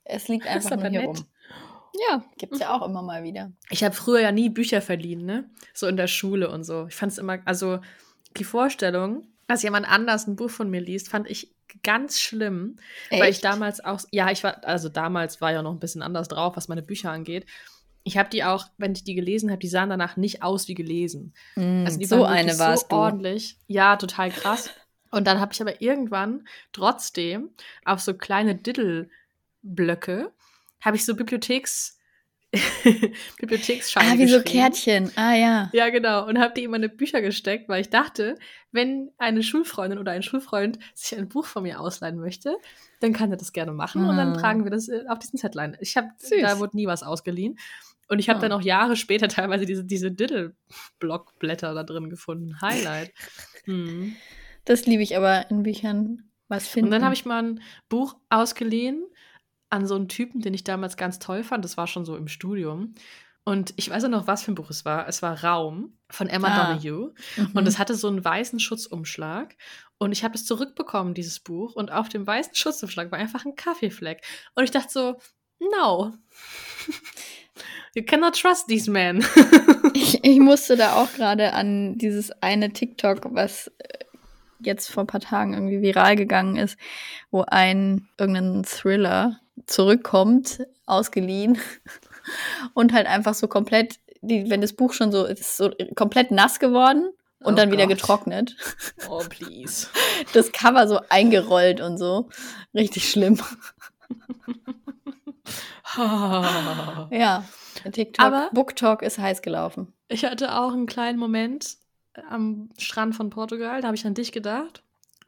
Es liegt einfach nur hier nett. rum. Ja, gibt es ja auch immer mal wieder. Ich habe früher ja nie Bücher verliehen, ne? So in der Schule und so. Ich fand es immer, also die Vorstellung, dass jemand anders ein Buch von mir liest, fand ich ganz schlimm, Echt? weil ich damals auch, ja, ich war, also damals war ja noch ein bisschen anders drauf, was meine Bücher angeht. Ich habe die auch, wenn ich die gelesen habe, die sahen danach nicht aus wie gelesen. Mm, also die so eine war so ordentlich. Ja, total krass. Und dann habe ich aber irgendwann trotzdem auf so kleine Diddle-Blöcke habe ich so Bibliotheks Bibliotheksscheine Ah, wie so Kärtchen. Ah, ja. Ja, genau. Und habe die in meine Bücher gesteckt, weil ich dachte, wenn eine Schulfreundin oder ein Schulfreund sich ein Buch von mir ausleihen möchte, dann kann er das gerne machen. Ah. Und dann ah. tragen wir das äh, auf diesen Zetlein. Ich habe, da wurde nie was ausgeliehen. Und ich habe ah. dann auch Jahre später teilweise diese, diese Diddle-Blockblätter da drin gefunden. Highlight. Hm. Das liebe ich aber in Büchern. Was finden. Und dann habe ich mal ein Buch ausgeliehen an so einen Typen, den ich damals ganz toll fand. Das war schon so im Studium. Und ich weiß auch noch, was für ein Buch es war. Es war Raum von Emma ah. Donoghue. Mhm. Und es hatte so einen weißen Schutzumschlag. Und ich habe es zurückbekommen, dieses Buch. Und auf dem weißen Schutzumschlag war einfach ein Kaffeefleck. Und ich dachte so, no. You cannot trust these men. ich, ich musste da auch gerade an dieses eine TikTok, was äh, jetzt vor ein paar Tagen irgendwie viral gegangen ist, wo ein irgendein Thriller zurückkommt, ausgeliehen und halt einfach so komplett, die, wenn das Buch schon so ist, so komplett nass geworden und oh dann Gott. wieder getrocknet. Oh, please. Das Cover so eingerollt und so. Richtig schlimm. ja, TikTok, Aber Book Talk ist heiß gelaufen. Ich hatte auch einen kleinen Moment am Strand von Portugal, da habe ich an dich gedacht.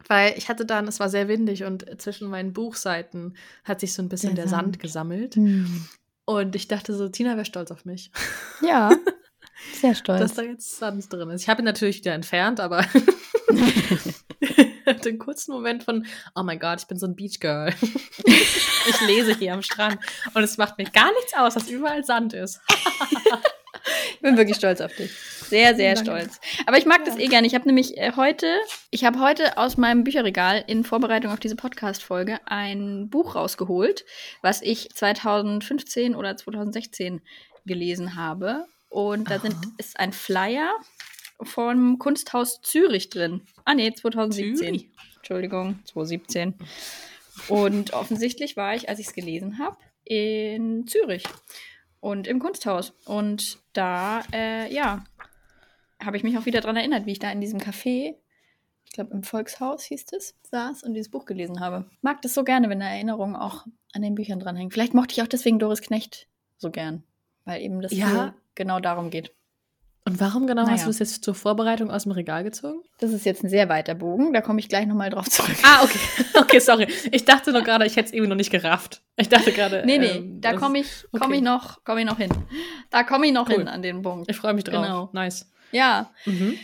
Weil ich hatte dann, es war sehr windig und zwischen meinen Buchseiten hat sich so ein bisschen der, der Sand. Sand. gesammelt. Hm. Und ich dachte so, Tina wäre stolz auf mich. Ja, sehr stolz. Dass da jetzt Sand drin ist. Ich habe ihn natürlich wieder entfernt, aber kurzen Moment von, oh mein Gott, ich bin so ein Beach Girl. ich lese hier am Strand und es macht mir gar nichts aus, dass überall Sand ist. ich bin wirklich stolz auf dich. Sehr, sehr Danke. stolz. Aber ich mag ja. das eh gerne. Ich habe nämlich äh, heute, ich habe heute aus meinem Bücherregal in Vorbereitung auf diese Podcast-Folge ein Buch rausgeholt, was ich 2015 oder 2016 gelesen habe. Und da sind, ist ein Flyer vom Kunsthaus Zürich drin. Ah, nee, 2017. Zürich. Entschuldigung, 2017. Und offensichtlich war ich, als ich es gelesen habe, in Zürich und im Kunsthaus. Und da, äh, ja, habe ich mich auch wieder daran erinnert, wie ich da in diesem Café, ich glaube im Volkshaus hieß es, saß und dieses Buch gelesen habe. Mag das so gerne, wenn eine Erinnerung auch an den Büchern dranhängt. Vielleicht mochte ich auch deswegen Doris Knecht so gern, weil eben das ja. genau darum geht. Und warum genau naja. hast du das jetzt zur Vorbereitung aus dem Regal gezogen? Das ist jetzt ein sehr weiter Bogen, da komme ich gleich nochmal drauf zurück. Ah, okay. Okay, sorry. Ich dachte nur gerade, ich hätte es irgendwie noch nicht gerafft. Ich dachte gerade. Nee, nee, ähm, da komme ich, komm okay. ich, noch, komm ich noch hin. Da komme ich noch cool. hin an den Punkt. Ich freue mich drauf. Genau. Nice. Ja. Mhm.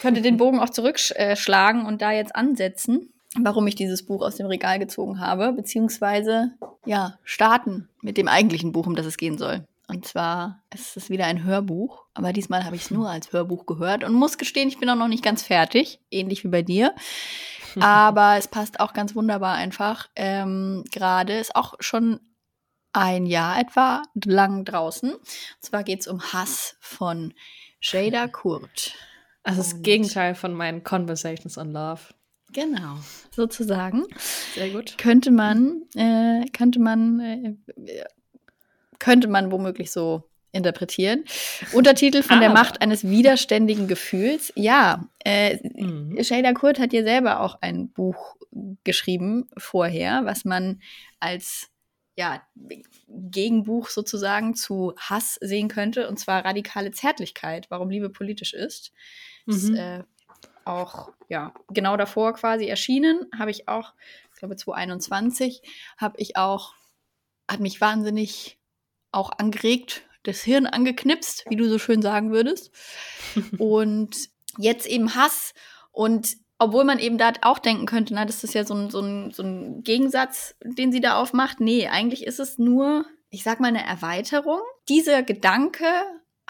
Könnte den Bogen auch zurückschlagen und da jetzt ansetzen, warum ich dieses Buch aus dem Regal gezogen habe, beziehungsweise ja, starten mit dem eigentlichen Buch, um das es gehen soll. Und zwar ist es wieder ein Hörbuch, aber diesmal habe ich es nur als Hörbuch gehört und muss gestehen, ich bin auch noch nicht ganz fertig, ähnlich wie bei dir. Aber es passt auch ganz wunderbar einfach. Ähm, Gerade ist auch schon ein Jahr etwa lang draußen. Und zwar geht es um Hass von Jada Kurt. Also das Gegenteil von meinen Conversations on Love. Genau, sozusagen. Sehr gut. Könnte man, äh, könnte man, äh, könnte man womöglich so interpretieren. Untertitel von der Macht eines widerständigen Gefühls. Ja, äh, mhm. Shada Kurt hat ja selber auch ein Buch geschrieben vorher, was man als ja, Gegenbuch sozusagen zu Hass sehen könnte, und zwar radikale Zärtlichkeit, warum Liebe politisch ist. Mhm. Ist äh, auch ja, genau davor quasi erschienen, habe ich auch, ich glaube 2021, habe ich auch, hat mich wahnsinnig auch angeregt, das Hirn angeknipst, wie du so schön sagen würdest. und jetzt eben Hass und obwohl man eben da auch denken könnte, na, das ist ja so ein, so, ein, so ein Gegensatz, den sie da aufmacht. Nee, eigentlich ist es nur ich sag mal, eine Erweiterung. Dieser Gedanke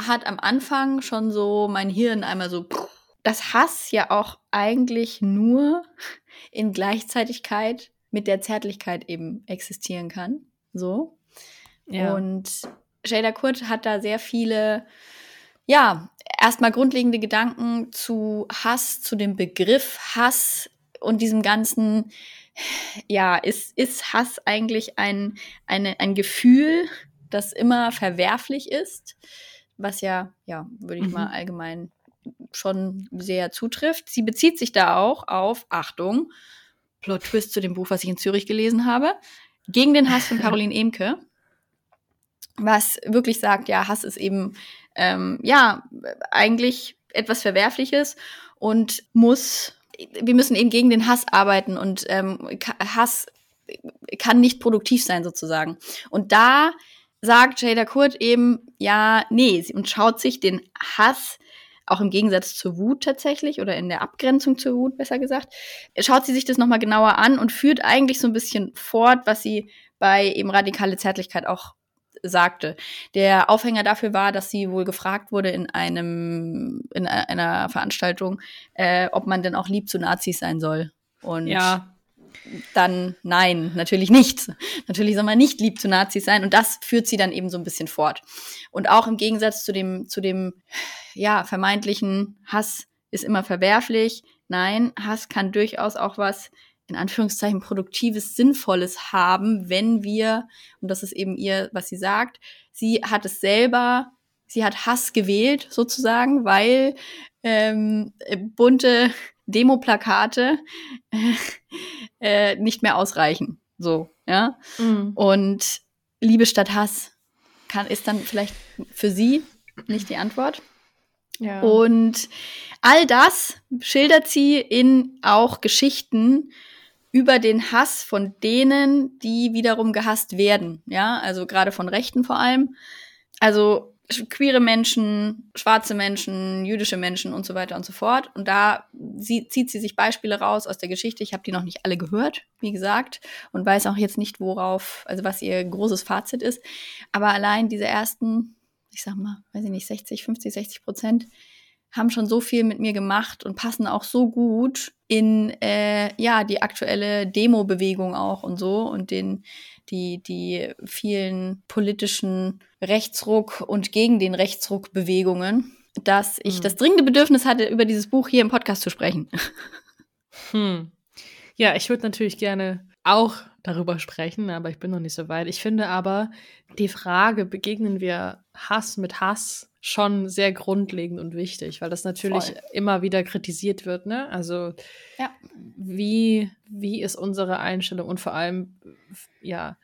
hat am Anfang schon so mein Hirn einmal so, dass Hass ja auch eigentlich nur in Gleichzeitigkeit mit der Zärtlichkeit eben existieren kann. So. Ja. Und Jada Kurt hat da sehr viele, ja, erstmal grundlegende Gedanken zu Hass, zu dem Begriff Hass und diesem ganzen, ja, ist, ist Hass eigentlich ein, eine, ein Gefühl, das immer verwerflich ist, was ja, ja, würde ich mhm. mal allgemein schon sehr zutrifft. Sie bezieht sich da auch auf, Achtung, Plot Twist zu dem Buch, was ich in Zürich gelesen habe, gegen den Hass von Caroline Emke, was wirklich sagt, ja, Hass ist eben, ähm, ja, eigentlich etwas Verwerfliches und muss, wir müssen eben gegen den Hass arbeiten und ähm, Hass kann nicht produktiv sein sozusagen. Und da sagt Jada Kurt eben, ja, nee, und schaut sich den Hass auch im Gegensatz zur Wut tatsächlich oder in der Abgrenzung zur Wut, besser gesagt, schaut sie sich das nochmal genauer an und führt eigentlich so ein bisschen fort, was sie bei eben radikale Zärtlichkeit auch sagte. Der Aufhänger dafür war, dass sie wohl gefragt wurde in einem in einer Veranstaltung, äh, ob man denn auch lieb zu Nazis sein soll. Und ja dann nein, natürlich nicht. Natürlich soll man nicht lieb zu Nazis sein und das führt sie dann eben so ein bisschen fort. Und auch im Gegensatz zu dem, zu dem, ja, vermeintlichen Hass ist immer verwerflich. Nein, Hass kann durchaus auch was in Anführungszeichen produktives, sinnvolles haben, wenn wir, und das ist eben ihr, was sie sagt, sie hat es selber, sie hat Hass gewählt sozusagen, weil ähm, bunte Demoplakate äh, nicht mehr ausreichen. So, ja. Mhm. Und Liebe statt Hass kann, ist dann vielleicht für sie nicht die Antwort. Ja. Und all das schildert sie in auch Geschichten über den Hass von denen, die wiederum gehasst werden. Ja, also gerade von Rechten vor allem. Also queere Menschen, schwarze Menschen, jüdische Menschen und so weiter und so fort. Und da zieht sie sich Beispiele raus aus der Geschichte. Ich habe die noch nicht alle gehört, wie gesagt, und weiß auch jetzt nicht, worauf, also was ihr großes Fazit ist. Aber allein diese ersten, ich sag mal, weiß ich nicht, 60, 50, 60 Prozent haben schon so viel mit mir gemacht und passen auch so gut in äh, ja die aktuelle Demo-Bewegung auch und so und den die die vielen politischen Rechtsruck und gegen den Rechtsruck Bewegungen, dass ich hm. das dringende Bedürfnis hatte, über dieses Buch hier im Podcast zu sprechen. Hm. Ja, ich würde natürlich gerne auch darüber sprechen, aber ich bin noch nicht so weit. Ich finde aber die Frage, begegnen wir Hass mit Hass, schon sehr grundlegend und wichtig, weil das natürlich Voll. immer wieder kritisiert wird, ne? Also ja. wie, wie ist unsere Einstellung und vor allem, ja,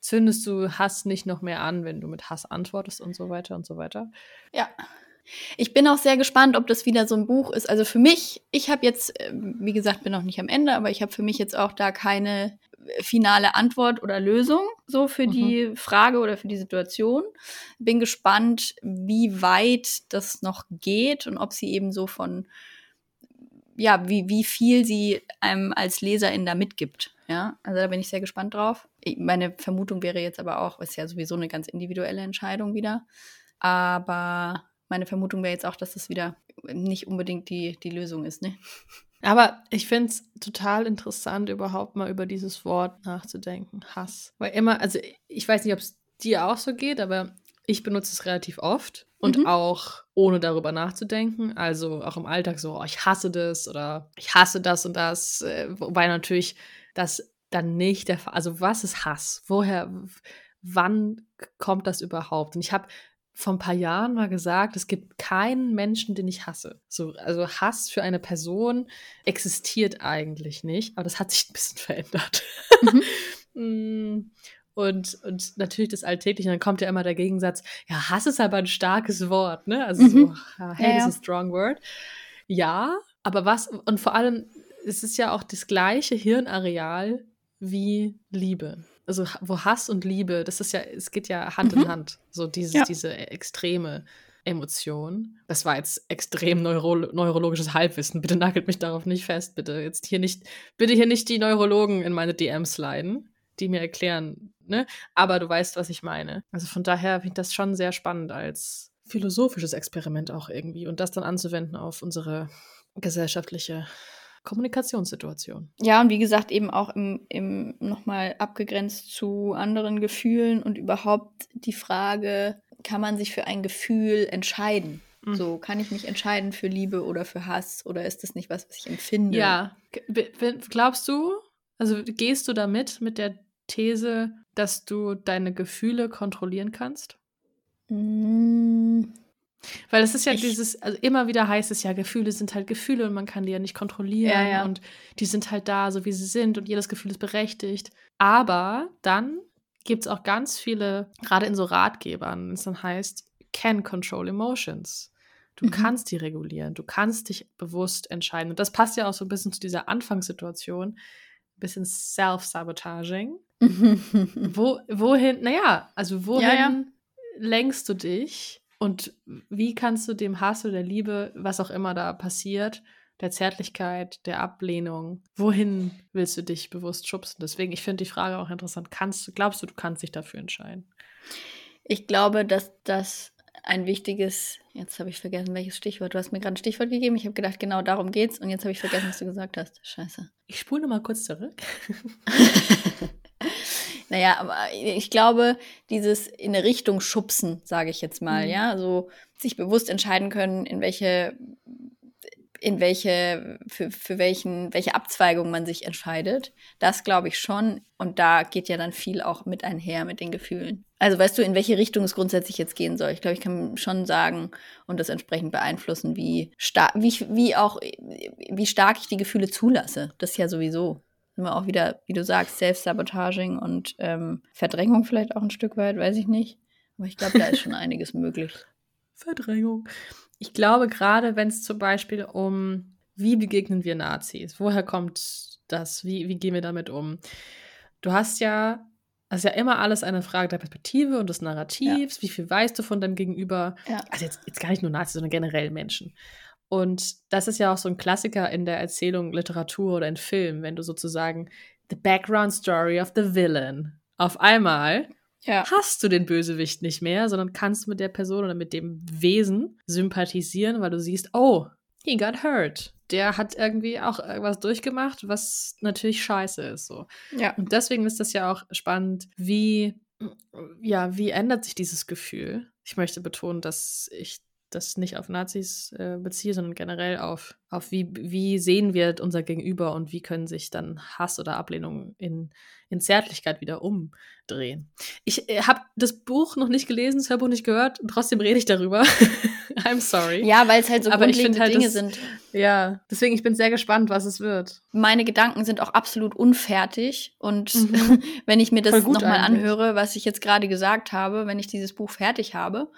zündest du Hass nicht noch mehr an, wenn du mit Hass antwortest und so weiter und so weiter. Ja. Ich bin auch sehr gespannt, ob das wieder so ein Buch ist. Also für mich, ich habe jetzt, ähm, wie gesagt, bin noch nicht am Ende, aber ich habe für mich jetzt auch da keine finale Antwort oder Lösung so für mhm. die Frage oder für die Situation. Bin gespannt, wie weit das noch geht und ob sie eben so von ja, wie, wie viel sie einem als Leserin da mitgibt. Ja, also da bin ich sehr gespannt drauf. Meine Vermutung wäre jetzt aber auch, ist ja sowieso eine ganz individuelle Entscheidung wieder. Aber meine Vermutung wäre jetzt auch, dass das wieder nicht unbedingt die, die Lösung ist, ne? Aber ich finde es total interessant, überhaupt mal über dieses Wort nachzudenken. Hass. Weil immer, also ich weiß nicht, ob es dir auch so geht, aber ich benutze es relativ oft und mhm. auch ohne darüber nachzudenken. Also auch im Alltag so, oh, ich hasse das oder ich hasse das und das. Äh, wobei natürlich das dann nicht der Fall. Also was ist Hass? Woher, wann kommt das überhaupt? Und ich habe vor ein paar Jahren mal gesagt, es gibt keinen Menschen, den ich hasse. So, also Hass für eine Person existiert eigentlich nicht, aber das hat sich ein bisschen verändert. Mhm. Mm, und, und natürlich das Alltägliche, dann kommt ja immer der Gegensatz, ja, Hass ist aber ein starkes Wort, ne? Also mhm. so, Hate ja, ja. is a strong word. Ja, aber was, und vor allem, es ist ja auch das gleiche Hirnareal wie Liebe. Also wo Hass und Liebe, das ist ja, es geht ja Hand mhm. in Hand. So dieses, ja. diese extreme Emotion. Das war jetzt extrem neuro neurologisches Halbwissen. Bitte nagelt mich darauf nicht fest. Bitte jetzt hier nicht, bitte hier nicht die Neurologen in meine DMs leiden, die mir erklären, ne? Aber du weißt, was ich meine. Also von daher finde ich das schon sehr spannend als philosophisches Experiment auch irgendwie und das dann anzuwenden auf unsere gesellschaftliche Kommunikationssituation. Ja, und wie gesagt, eben auch im, im nochmal abgegrenzt zu anderen Gefühlen und überhaupt die Frage, kann man sich für ein Gefühl entscheiden? Mhm. So, kann ich mich entscheiden für Liebe oder für Hass oder ist das nicht was, was ich empfinde? Ja, glaubst du, also gehst du damit mit der These, dass du deine Gefühle kontrollieren kannst? Mhm. Weil es ist ja ich, dieses, also immer wieder heißt es ja, Gefühle sind halt Gefühle und man kann die ja nicht kontrollieren ja, ja. und die sind halt da, so wie sie sind und jedes Gefühl ist berechtigt. Aber dann gibt es auch ganz viele, gerade in so Ratgebern, wenn es dann heißt, can control emotions. Du mhm. kannst die regulieren, du kannst dich bewusst entscheiden. Und das passt ja auch so ein bisschen zu dieser Anfangssituation, ein bisschen Self-Sabotaging. Wo, wohin, naja, also wohin ja, ja. lenkst du dich? Und wie kannst du dem Hass oder der Liebe, was auch immer da passiert, der Zärtlichkeit, der Ablehnung, wohin willst du dich bewusst schubsen? Deswegen, ich finde die Frage auch interessant. Kannst du, glaubst du, du kannst dich dafür entscheiden? Ich glaube, dass das ein wichtiges, jetzt habe ich vergessen, welches Stichwort. Du hast mir gerade ein Stichwort gegeben. Ich habe gedacht, genau darum geht's. Und jetzt habe ich vergessen, was du gesagt hast. Scheiße. Ich spule mal kurz zurück. Naja, aber ich glaube, dieses in eine Richtung schubsen, sage ich jetzt mal, mhm. ja, so sich bewusst entscheiden können, in welche, in welche, für, für welchen, welche Abzweigung man sich entscheidet. Das glaube ich schon. Und da geht ja dann viel auch mit einher mit den Gefühlen. Also weißt du, in welche Richtung es grundsätzlich jetzt gehen soll? Ich glaube, ich kann schon sagen und das entsprechend beeinflussen, wie stark, wie, wie auch, wie stark ich die Gefühle zulasse. Das ist ja sowieso wir auch wieder, wie du sagst, Self-Sabotaging und ähm, Verdrängung vielleicht auch ein Stück weit, weiß ich nicht. Aber ich glaube, da ist schon einiges möglich. Verdrängung. Ich glaube, gerade wenn es zum Beispiel um, wie begegnen wir Nazis? Woher kommt das? Wie, wie gehen wir damit um? Du hast ja, das ist ja immer alles eine Frage der Perspektive und des Narrativs. Ja. Wie viel weißt du von deinem Gegenüber? Ja. Also jetzt, jetzt gar nicht nur Nazis, sondern generell Menschen. Und das ist ja auch so ein Klassiker in der Erzählung, Literatur oder in Film, wenn du sozusagen the background story of the villain. Auf einmal ja. hast du den Bösewicht nicht mehr, sondern kannst mit der Person oder mit dem Wesen sympathisieren, weil du siehst, oh, he got hurt. Der hat irgendwie auch irgendwas durchgemacht, was natürlich scheiße ist. So. Ja. Und deswegen ist das ja auch spannend, wie, ja, wie ändert sich dieses Gefühl? Ich möchte betonen, dass ich das nicht auf Nazis äh, beziehe, sondern generell auf, auf wie, wie sehen wir unser Gegenüber und wie können sich dann Hass oder Ablehnung in, in Zärtlichkeit wieder umdrehen. Ich äh, habe das Buch noch nicht gelesen, das Hörbuch nicht gehört trotzdem rede ich darüber. I'm sorry. Ja, weil es halt so Aber grundlegende halt, Dinge das, sind. Ja, deswegen ich bin sehr gespannt, was es wird. Meine Gedanken sind auch absolut unfertig und mhm. wenn ich mir das nochmal anhöre, was ich jetzt gerade gesagt habe, wenn ich dieses Buch fertig habe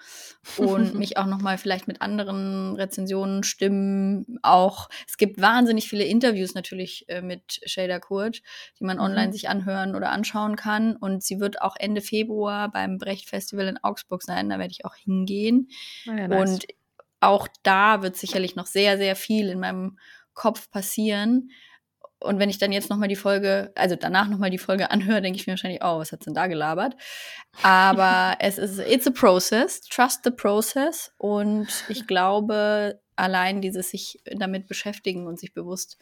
und mich auch nochmal vielleicht mit anderen Rezensionen, Stimmen auch. Es gibt wahnsinnig viele Interviews natürlich äh, mit Shader Kurt, die man mhm. online sich anhören oder anschauen kann. Und sie wird auch Ende Februar beim Brecht Festival in Augsburg sein. Da werde ich auch hingehen. Ah ja, nice. Und auch da wird sicherlich noch sehr, sehr viel in meinem Kopf passieren. Und wenn ich dann jetzt nochmal die Folge, also danach nochmal die Folge anhöre, denke ich mir wahrscheinlich, oh, was hat's denn da gelabert? Aber es ist, it's a process, trust the process. Und ich glaube, allein dieses sich damit beschäftigen und sich bewusst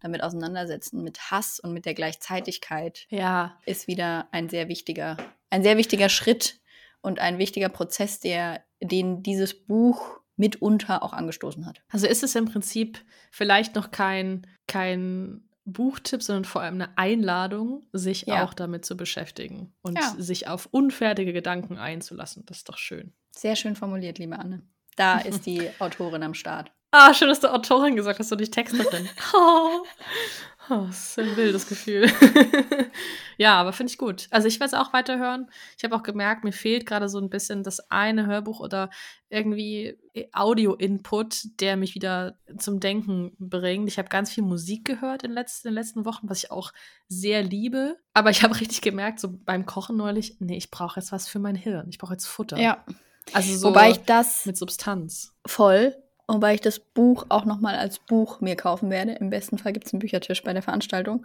damit auseinandersetzen, mit Hass und mit der Gleichzeitigkeit, ja. ist wieder ein sehr wichtiger, ein sehr wichtiger Schritt und ein wichtiger Prozess, der, den dieses Buch mitunter auch angestoßen hat. Also ist es im Prinzip vielleicht noch kein, kein Buchtipp, sondern vor allem eine Einladung, sich ja. auch damit zu beschäftigen und ja. sich auf unfertige Gedanken einzulassen. Das ist doch schön. Sehr schön formuliert, liebe Anne. Da ist die Autorin am Start. Ah, schön, dass du Autorin gesagt hast und nicht Texterin. oh. Oh, das ist ein wildes Gefühl. ja, aber finde ich gut. Also ich werde es auch weiterhören. Ich habe auch gemerkt, mir fehlt gerade so ein bisschen das eine Hörbuch oder irgendwie Audio-Input, der mich wieder zum Denken bringt. Ich habe ganz viel Musik gehört in, letz in den letzten Wochen, was ich auch sehr liebe. Aber ich habe richtig gemerkt, so beim Kochen neulich, nee, ich brauche jetzt was für mein Hirn. Ich brauche jetzt Futter. Ja. Also so Wobei ich das mit Substanz. Voll. Wobei ich das Buch auch noch mal als Buch mir kaufen werde. Im besten Fall gibt es einen Büchertisch bei der Veranstaltung.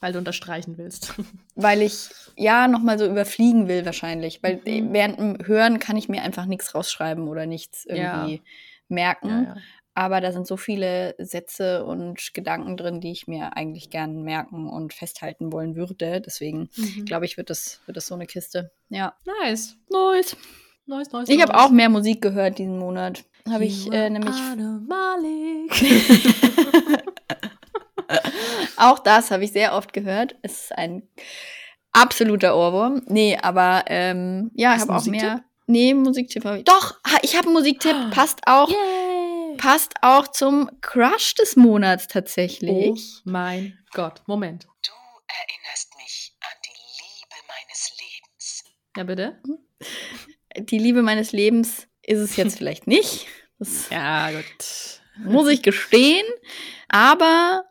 Weil du unterstreichen willst. Weil ich ja noch mal so überfliegen will wahrscheinlich. Weil Mhm. während dem Hören kann ich mir einfach nichts rausschreiben oder nichts irgendwie Ja. merken. Ja, ja. Aber da sind so viele Sätze und Gedanken drin, die ich mir eigentlich gern merken und festhalten wollen würde. Deswegen Mhm. glaube ich, wird das, wird das so eine Kiste. Ja. Nice. Nice. Nice, nice. Ich habe auch mehr Musik gehört diesen Monat. Habe ich äh, nämlich auch das habe ich sehr oft gehört. Es ist ein absoluter Ohrwurm. Nee, aber ähm, ja, ich habe auch mehr. Nee, Musiktipp habe ich. Doch, ich habe einen Musiktipp. Passt auch, Yay. passt auch zum Crush des Monats Oh tatsächlich. mein Gott. Moment. Du erinnerst mich an die Liebe meines Lebens. Ja, bitte? Die Liebe meines Lebens ist es jetzt vielleicht nicht. Das Ja, gut. muss ich gestehen. Aber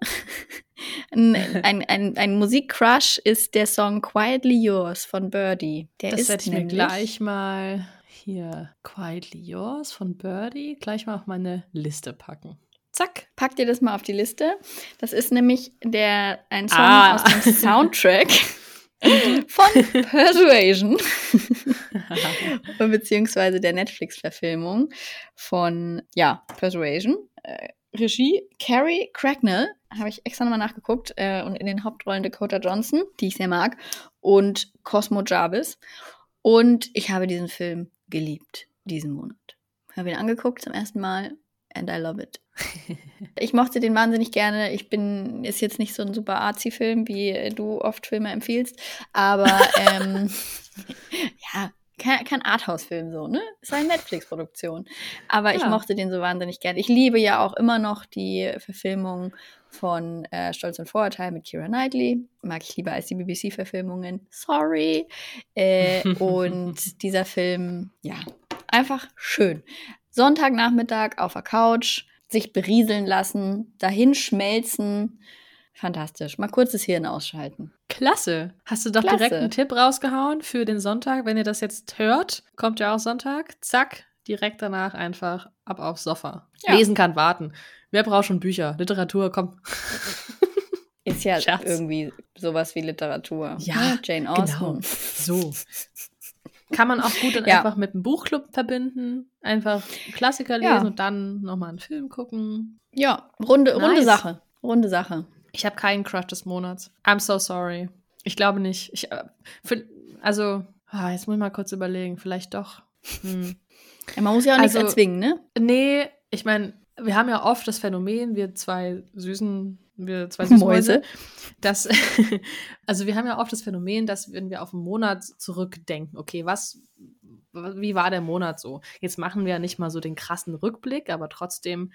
ein, ein, ein, ein Musikcrush ist der Song Quietly Yours von Birdie. Der Das ist ich mir gleich mal hier Quietly Yours von Birdie gleich mal auf meine Liste packen. Zack. Pack dir das mal auf die Liste. Das ist nämlich der, ein Song Ah. aus dem Soundtrack von Persuasion, beziehungsweise der Netflix-Verfilmung von, ja, Persuasion. Äh, Regie Carrie Cracknell, habe ich extra nochmal nachgeguckt, äh, und in den Hauptrollen Dakota Johnson, die ich sehr mag, und Cosmo Jarvis. Und ich habe diesen Film geliebt, diesen Monat. Habe ihn angeguckt zum ersten Mal and I love it. Ich mochte den wahnsinnig gerne. Ich bin, ist jetzt nicht so ein super Arzi-Film, wie du oft Filme empfiehlst, aber ähm, ja, kein, kein Arthouse-Film so, ne? Ist eine Netflix-Produktion. Aber ich Ja. mochte den so wahnsinnig gerne. Ich liebe ja auch immer noch die Verfilmung von äh, Stolz und Vorurteil mit Kira Knightley. Mag ich lieber als die BBC-Verfilmungen. Sorry. Äh, und dieser Film, ja, einfach schön. Sonntagnachmittag auf der Couch, sich berieseln lassen, dahin schmelzen. Fantastisch. Mal kurz das Hirn ausschalten. Klasse. Hast du doch Klasse. direkt einen Tipp rausgehauen für den Sonntag? Wenn ihr das jetzt hört, kommt ja auch Sonntag. Zack, direkt danach einfach ab aufs Sofa. Ja. Lesen kann warten. Wer braucht schon Bücher? Literatur, komm. Ist ja Scherz. irgendwie sowas wie Literatur. Ja, ne? Jane Austen. Genau. So. Kann man auch gut dann Ja. einfach mit einem Buchclub verbinden. Einfach Klassiker lesen Ja. und dann nochmal einen Film gucken. Ja, runde, runde Nice. Sache. Runde Sache. Ich habe keinen Crush des Monats. I'm so sorry. Ich glaube nicht. Ich, äh, für, also, ah, jetzt muss ich mal kurz überlegen. Vielleicht doch. Hm. Ja, man muss ja auch nichts Also- erzwingen, ne? Nee, ich meine, wir haben ja oft das Phänomen, wir zwei süßen, wir zwei Süßmäuse, Mäuse. dass, also wir haben ja oft das Phänomen, dass wenn wir auf einen Monat zurückdenken, okay, was, wie war der Monat so? Jetzt machen wir ja nicht mal so den krassen Rückblick, aber trotzdem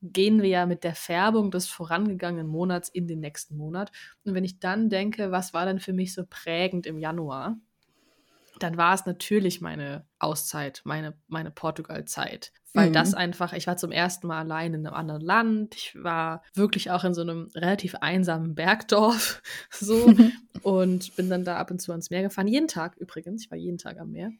gehen wir ja mit der Färbung des vorangegangenen Monats in den nächsten Monat. Und wenn ich dann denke, was war denn für mich so prägend im Januar, dann war es natürlich meine Auszeit, meine, meine Portugal-Zeit. Weil Mhm. das einfach, ich war zum ersten Mal allein in einem anderen Land. Ich war wirklich auch in so einem relativ einsamen Bergdorf. So. und bin dann da ab und zu ans Meer gefahren. Jeden Tag übrigens. Ich war jeden Tag am Meer.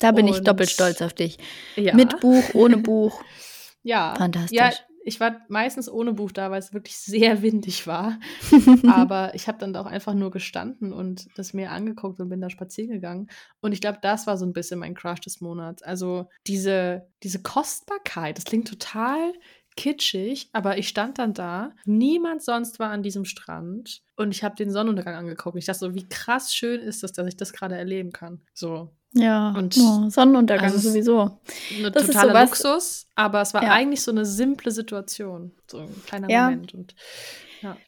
Da bin ich Und- doppelt stolz auf dich. Ja. Mit Buch, ohne Buch. ja. Fantastisch. Ja, ich war meistens ohne Buch da, weil es wirklich sehr windig war. Aber ich habe dann da auch einfach nur gestanden und das Meer angeguckt und bin da spazieren gegangen. Und ich glaube, das war so ein bisschen mein Crush des Monats. Also diese, diese Kostbarkeit, das klingt total kitschig, aber ich stand dann da, niemand sonst war an diesem Strand und ich habe den Sonnenuntergang angeguckt. Ich dachte so, wie krass schön ist das, dass ich das gerade erleben kann. So, Ja, Und- oh, Sonnenuntergang also es- sowieso. ein Das ist totaler sowas- Luxus, aber es war Ja. eigentlich so eine simple Situation. So ein kleiner Ja. Moment. Und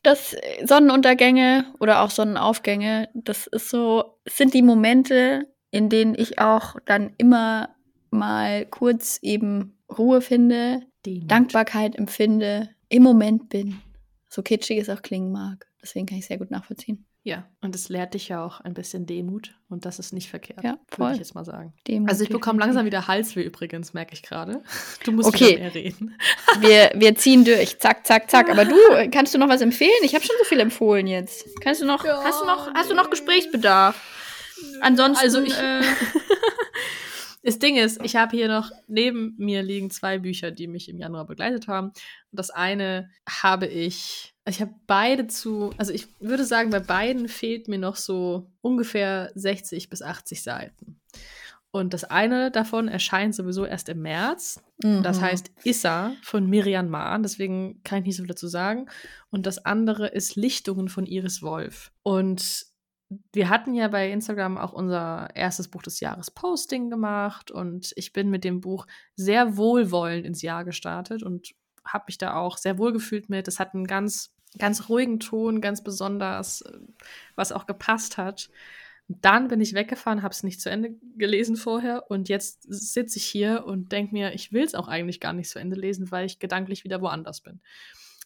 Das äh, Sonnenuntergänge oder auch Sonnenaufgänge, das ist so, sind die Momente, in denen ich auch dann immer mal kurz eben Ruhe finde, Demut. Dankbarkeit empfinde, im Moment bin. So kitschig es auch klingen mag. Deswegen kann ich sehr gut nachvollziehen. Ja, und es lehrt dich ja auch ein bisschen Demut und das ist nicht verkehrt, Ja, würde ich jetzt mal sagen. Demut Also ich bekomme langsam wieder Halsweh übrigens, merke ich gerade. Du musst Okay. mehr reden. Wir, wir ziehen durch. Zack, zack, zack. Aber du, kannst du noch was empfehlen? Ich habe schon so viel empfohlen jetzt. Kannst du noch, Ja, hast du noch, hast du noch. Gesprächsbedarf? Ansonsten, Also ich- äh, Das Ding ist, ich habe hier noch neben mir liegen zwei Bücher, die mich im Januar begleitet haben. Und das eine habe ich, ich habe beide zu, also ich würde sagen, bei beiden fehlt mir noch so ungefähr 60 bis 80 Seiten. Und das eine davon erscheint sowieso erst im März. Mhm. Das heißt Issa von Miriam Mahn, deswegen kann ich nicht so viel dazu sagen. Und das andere ist Lichtungen von Iris Wolf. Und wir hatten ja bei Instagram auch unser erstes Buch des Jahres Posting gemacht und ich bin mit dem Buch sehr wohlwollend ins Jahr gestartet und habe mich da auch sehr wohl gefühlt mit. Es hat einen ganz, ganz ruhigen Ton, ganz besonders, äh, was auch gepasst hat. Dann bin ich weggefahren, habe es nicht zu Ende gelesen vorher und jetzt sitze ich hier und denke mir, ich will es auch eigentlich gar nicht zu Ende lesen, weil ich gedanklich wieder woanders bin.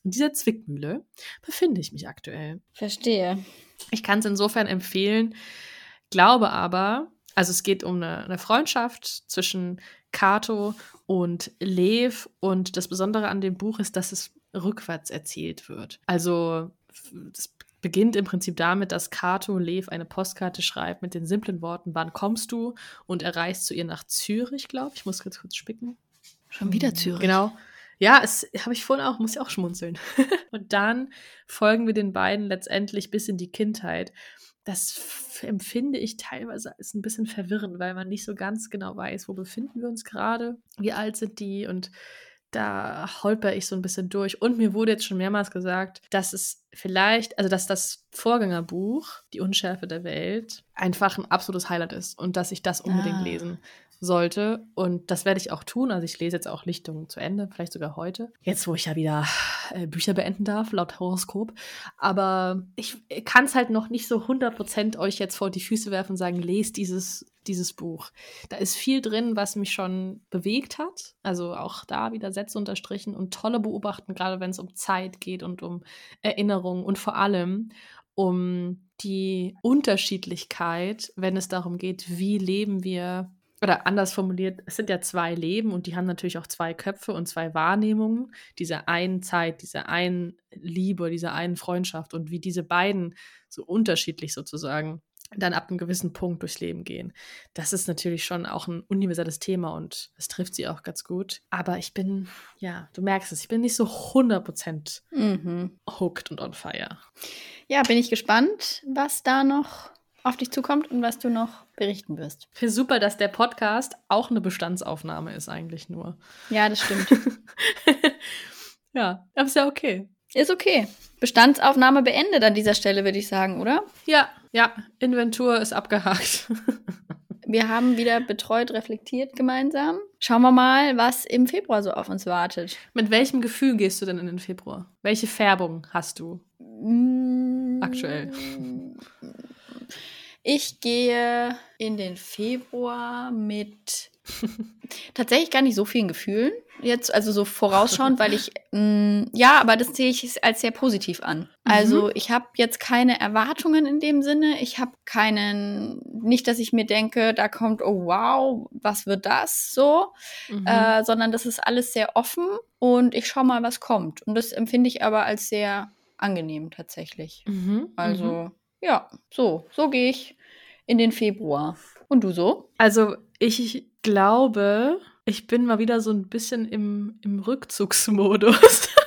In dieser Zwickmühle befinde ich mich aktuell. Verstehe. Ich kann es insofern empfehlen, glaube aber, also es geht um eine, eine Freundschaft zwischen Kato und Lev und das Besondere an dem Buch ist, dass es rückwärts erzählt wird. Also es beginnt im Prinzip damit, dass Kato Lev eine Postkarte schreibt mit den simplen Worten, wann kommst du? Und er reist zu ihr nach Zürich, glaube ich. Ich muss kurz kurz spicken. Schon wieder Zürich. Genau. Ja, das habe ich vorhin auch, muss ich auch schmunzeln. und dann folgen wir den beiden letztendlich bis in die Kindheit. Das empfinde ich teilweise als ein bisschen verwirrend, weil man nicht so ganz genau weiß, wo befinden wir uns gerade, wie alt sind die und da holper ich so ein bisschen durch. Und mir wurde jetzt schon mehrmals gesagt, dass es vielleicht, also dass das Vorgängerbuch, Die Unschärfe der Welt, einfach ein absolutes Highlight ist und dass ich das unbedingt Ah. lesen sollte. Und das werde ich auch tun. Also ich lese jetzt auch Lichtungen zu Ende, vielleicht sogar heute. Jetzt, wo ich ja wieder äh, Bücher beenden darf, laut Horoskop. Aber ich kann es halt noch nicht so 100% euch jetzt vor die Füße werfen und sagen, lest dieses, dieses Buch. Da ist viel drin, was mich schon bewegt hat. Also auch da wieder Sätze unterstrichen und tolle Beobachten, gerade wenn es um Zeit geht und um Erinnerungen und vor allem um die Unterschiedlichkeit, wenn es darum geht, wie leben wir oder anders formuliert, es sind ja zwei Leben und die haben natürlich auch zwei Köpfe und zwei Wahrnehmungen dieser einen Zeit, dieser einen Liebe, dieser einen Freundschaft und wie diese beiden so unterschiedlich sozusagen dann ab einem gewissen Punkt durchs Leben gehen. Das ist natürlich schon auch ein universelles Thema und es trifft sie auch ganz gut. Aber ich bin, ja, du merkst es, ich bin nicht so 100% Mhm. hooked und on fire. Ja, bin ich gespannt, was da noch auf dich zukommt und was du noch berichten wirst. Ich finde super, dass der Podcast auch eine Bestandsaufnahme ist eigentlich nur. Ja, das stimmt. ja, aber ist ja okay. Ist okay. Bestandsaufnahme beendet an dieser Stelle, würde ich sagen, oder? Ja, ja, Inventur ist abgehakt. Wir haben wieder betreut, reflektiert gemeinsam. Schauen wir mal, was im Februar so auf uns wartet. Mit welchem Gefühl gehst du denn in den Februar? Welche Färbung hast du? Mm. Aktuell. Ich gehe in den Februar mit tatsächlich gar nicht so vielen Gefühlen. Jetzt, also so vorausschauend, weil ich, mm, ja, aber das sehe ich als sehr positiv an. Also ich habe jetzt keine Erwartungen in dem Sinne. Ich habe keinen, nicht, dass ich mir denke, da kommt, oh wow, was wird das so, Mhm. äh, sondern das ist alles sehr offen und ich schaue mal, was kommt. Und das empfinde ich aber als sehr angenehm tatsächlich. Mhm, Also, mhm. ja, so, so gehe ich in den Februar. Und du so? Also, ich glaube, ich bin mal wieder so ein bisschen im, im Rückzugsmodus.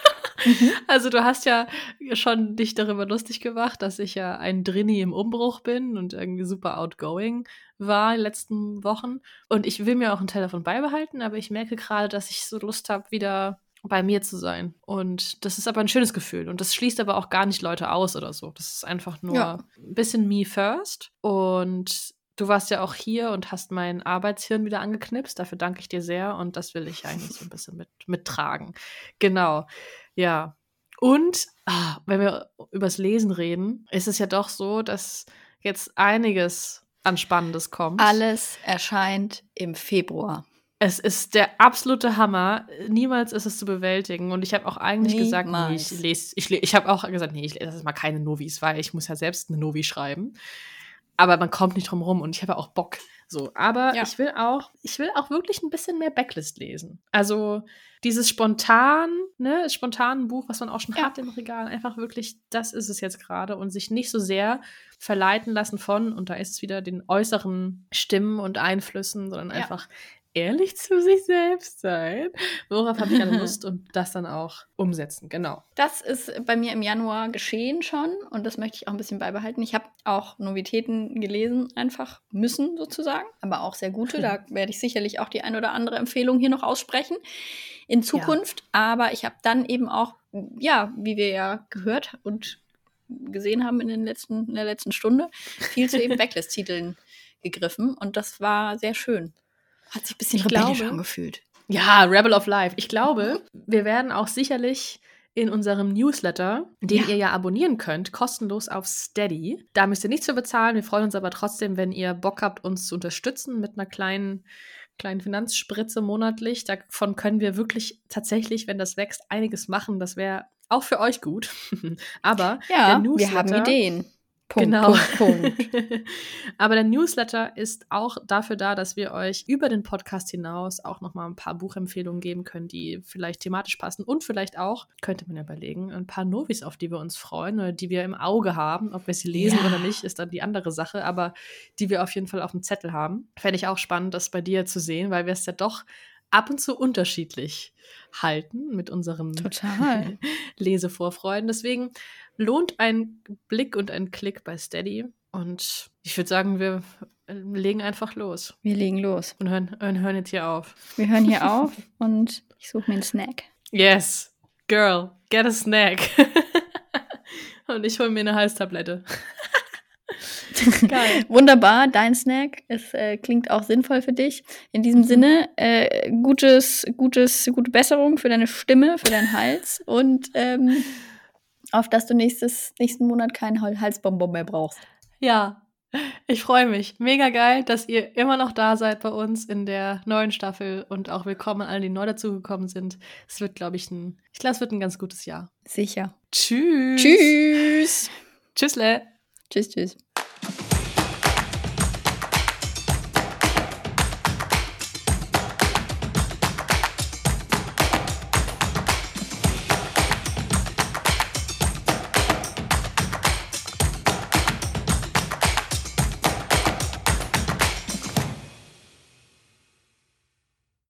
Also du hast ja schon dich darüber lustig gemacht, dass ich ja ein Drini im Umbruch bin und irgendwie super outgoing war in den letzten Wochen. Und ich will mir auch einen Teil davon beibehalten, aber ich merke gerade, dass ich so Lust habe, wieder bei mir zu sein. Und das ist aber ein schönes Gefühl. Und das schließt aber auch gar nicht Leute aus oder so. Das ist einfach nur Ja. ein bisschen me first. Und du warst ja auch hier und hast mein Arbeitshirn wieder angeknipst. Dafür danke ich dir sehr. Und das will ich eigentlich so ein bisschen mit, mittragen. Genau. Ja. Und ah, wenn wir übers Lesen reden, ist es ja doch so, dass jetzt einiges an Spannendes kommt. Alles erscheint im Februar. Es ist der absolute Hammer. Niemals ist es zu bewältigen. Und ich habe auch eigentlich gesagt, nee, Niemals. ich lese, ich, ich habe auch gesagt, nee, ich lese das mal keine Novis, weil ich muss ja selbst eine Novi schreiben. Aber man kommt nicht drum rum und ich habe auch Bock, So, aber Ja. ich will auch, ich will auch wirklich ein bisschen mehr Backlist lesen. Also dieses spontan, ne, spontan Buch, was man auch schon Ja. hat im Regal, einfach wirklich, das ist es jetzt gerade und sich nicht so sehr verleiten lassen von, und da ist es wieder den äußeren Stimmen und Einflüssen, sondern Ja. einfach ehrlich zu sich selbst sein. Worauf habe ich gerade Lust und das dann auch umsetzen, genau. Das ist bei mir im Januar geschehen schon und das möchte ich auch ein bisschen beibehalten. Ich habe auch Novitäten gelesen, einfach müssen sozusagen, aber auch sehr gute. Da werde ich sicherlich auch die ein oder andere Empfehlung hier noch aussprechen in Zukunft. Aber ich habe dann eben auch, ja, wie wir ja gehört und gesehen haben in, den letzten, in der letzten Stunde, viel zu eben Backlist-Titeln gegriffen und das war sehr schön. Hat sich ein bisschen Ich rebellisch glaube- angefühlt. Ja, Rebel of Life. Ich glaube, wir werden auch sicherlich in unserem Newsletter, den Ja. ihr ja abonnieren könnt, kostenlos auf Steady. Da müsst ihr nichts für bezahlen. Wir freuen uns aber trotzdem, wenn ihr Bock habt, uns zu unterstützen mit einer kleinen, kleinen Finanzspritze monatlich. Davon können wir wirklich tatsächlich, wenn das wächst, einiges machen. Das wäre auch für euch gut. aber Ja, wir haben Ideen. Punkt, genau. Punkt, Punkt. Aber der Newsletter ist auch dafür da, dass wir euch über den Podcast hinaus auch noch mal ein paar Buchempfehlungen geben können, die vielleicht thematisch passen und vielleicht auch, könnte man ja überlegen, ein paar Novis, auf die wir uns freuen oder die wir im Auge haben. Ob wir sie lesen Ja. oder nicht, ist dann die andere Sache, aber die wir auf jeden Fall auf dem Zettel haben. Fände ich auch spannend, das bei dir zu sehen, weil wir es ja doch ab und zu unterschiedlich halten mit unserem Total. Lesevorfreuden. Deswegen lohnt ein Blick und ein Klick bei Steady. Und ich würde sagen, wir äh, legen einfach los Wir legen los. und hören, hören, hören jetzt hier auf. Wir hören hier auf und ich suche mir einen Snack. Yes, girl, get a snack. und ich hole mir eine Halstablette. Geil. Wunderbar, dein Snack. Es äh, klingt auch sinnvoll für dich. In diesem Sinne, äh, gutes, gutes, gute Besserung für deine Stimme, für deinen Hals und ähm, auf dass du nächstes, nächsten Monat keinen Hal- Halsbonbon mehr brauchst. Ja, ich freue mich. Mega geil, dass ihr immer noch da seid bei uns in der neuen Staffel und auch willkommen an alle, die neu dazugekommen sind. Es wird, glaube ich, ein, ich glaube, es wird ein ganz gutes Jahr. Sicher. Tschüss. Tschüss. Tschüssle. Tschüss, tschüss.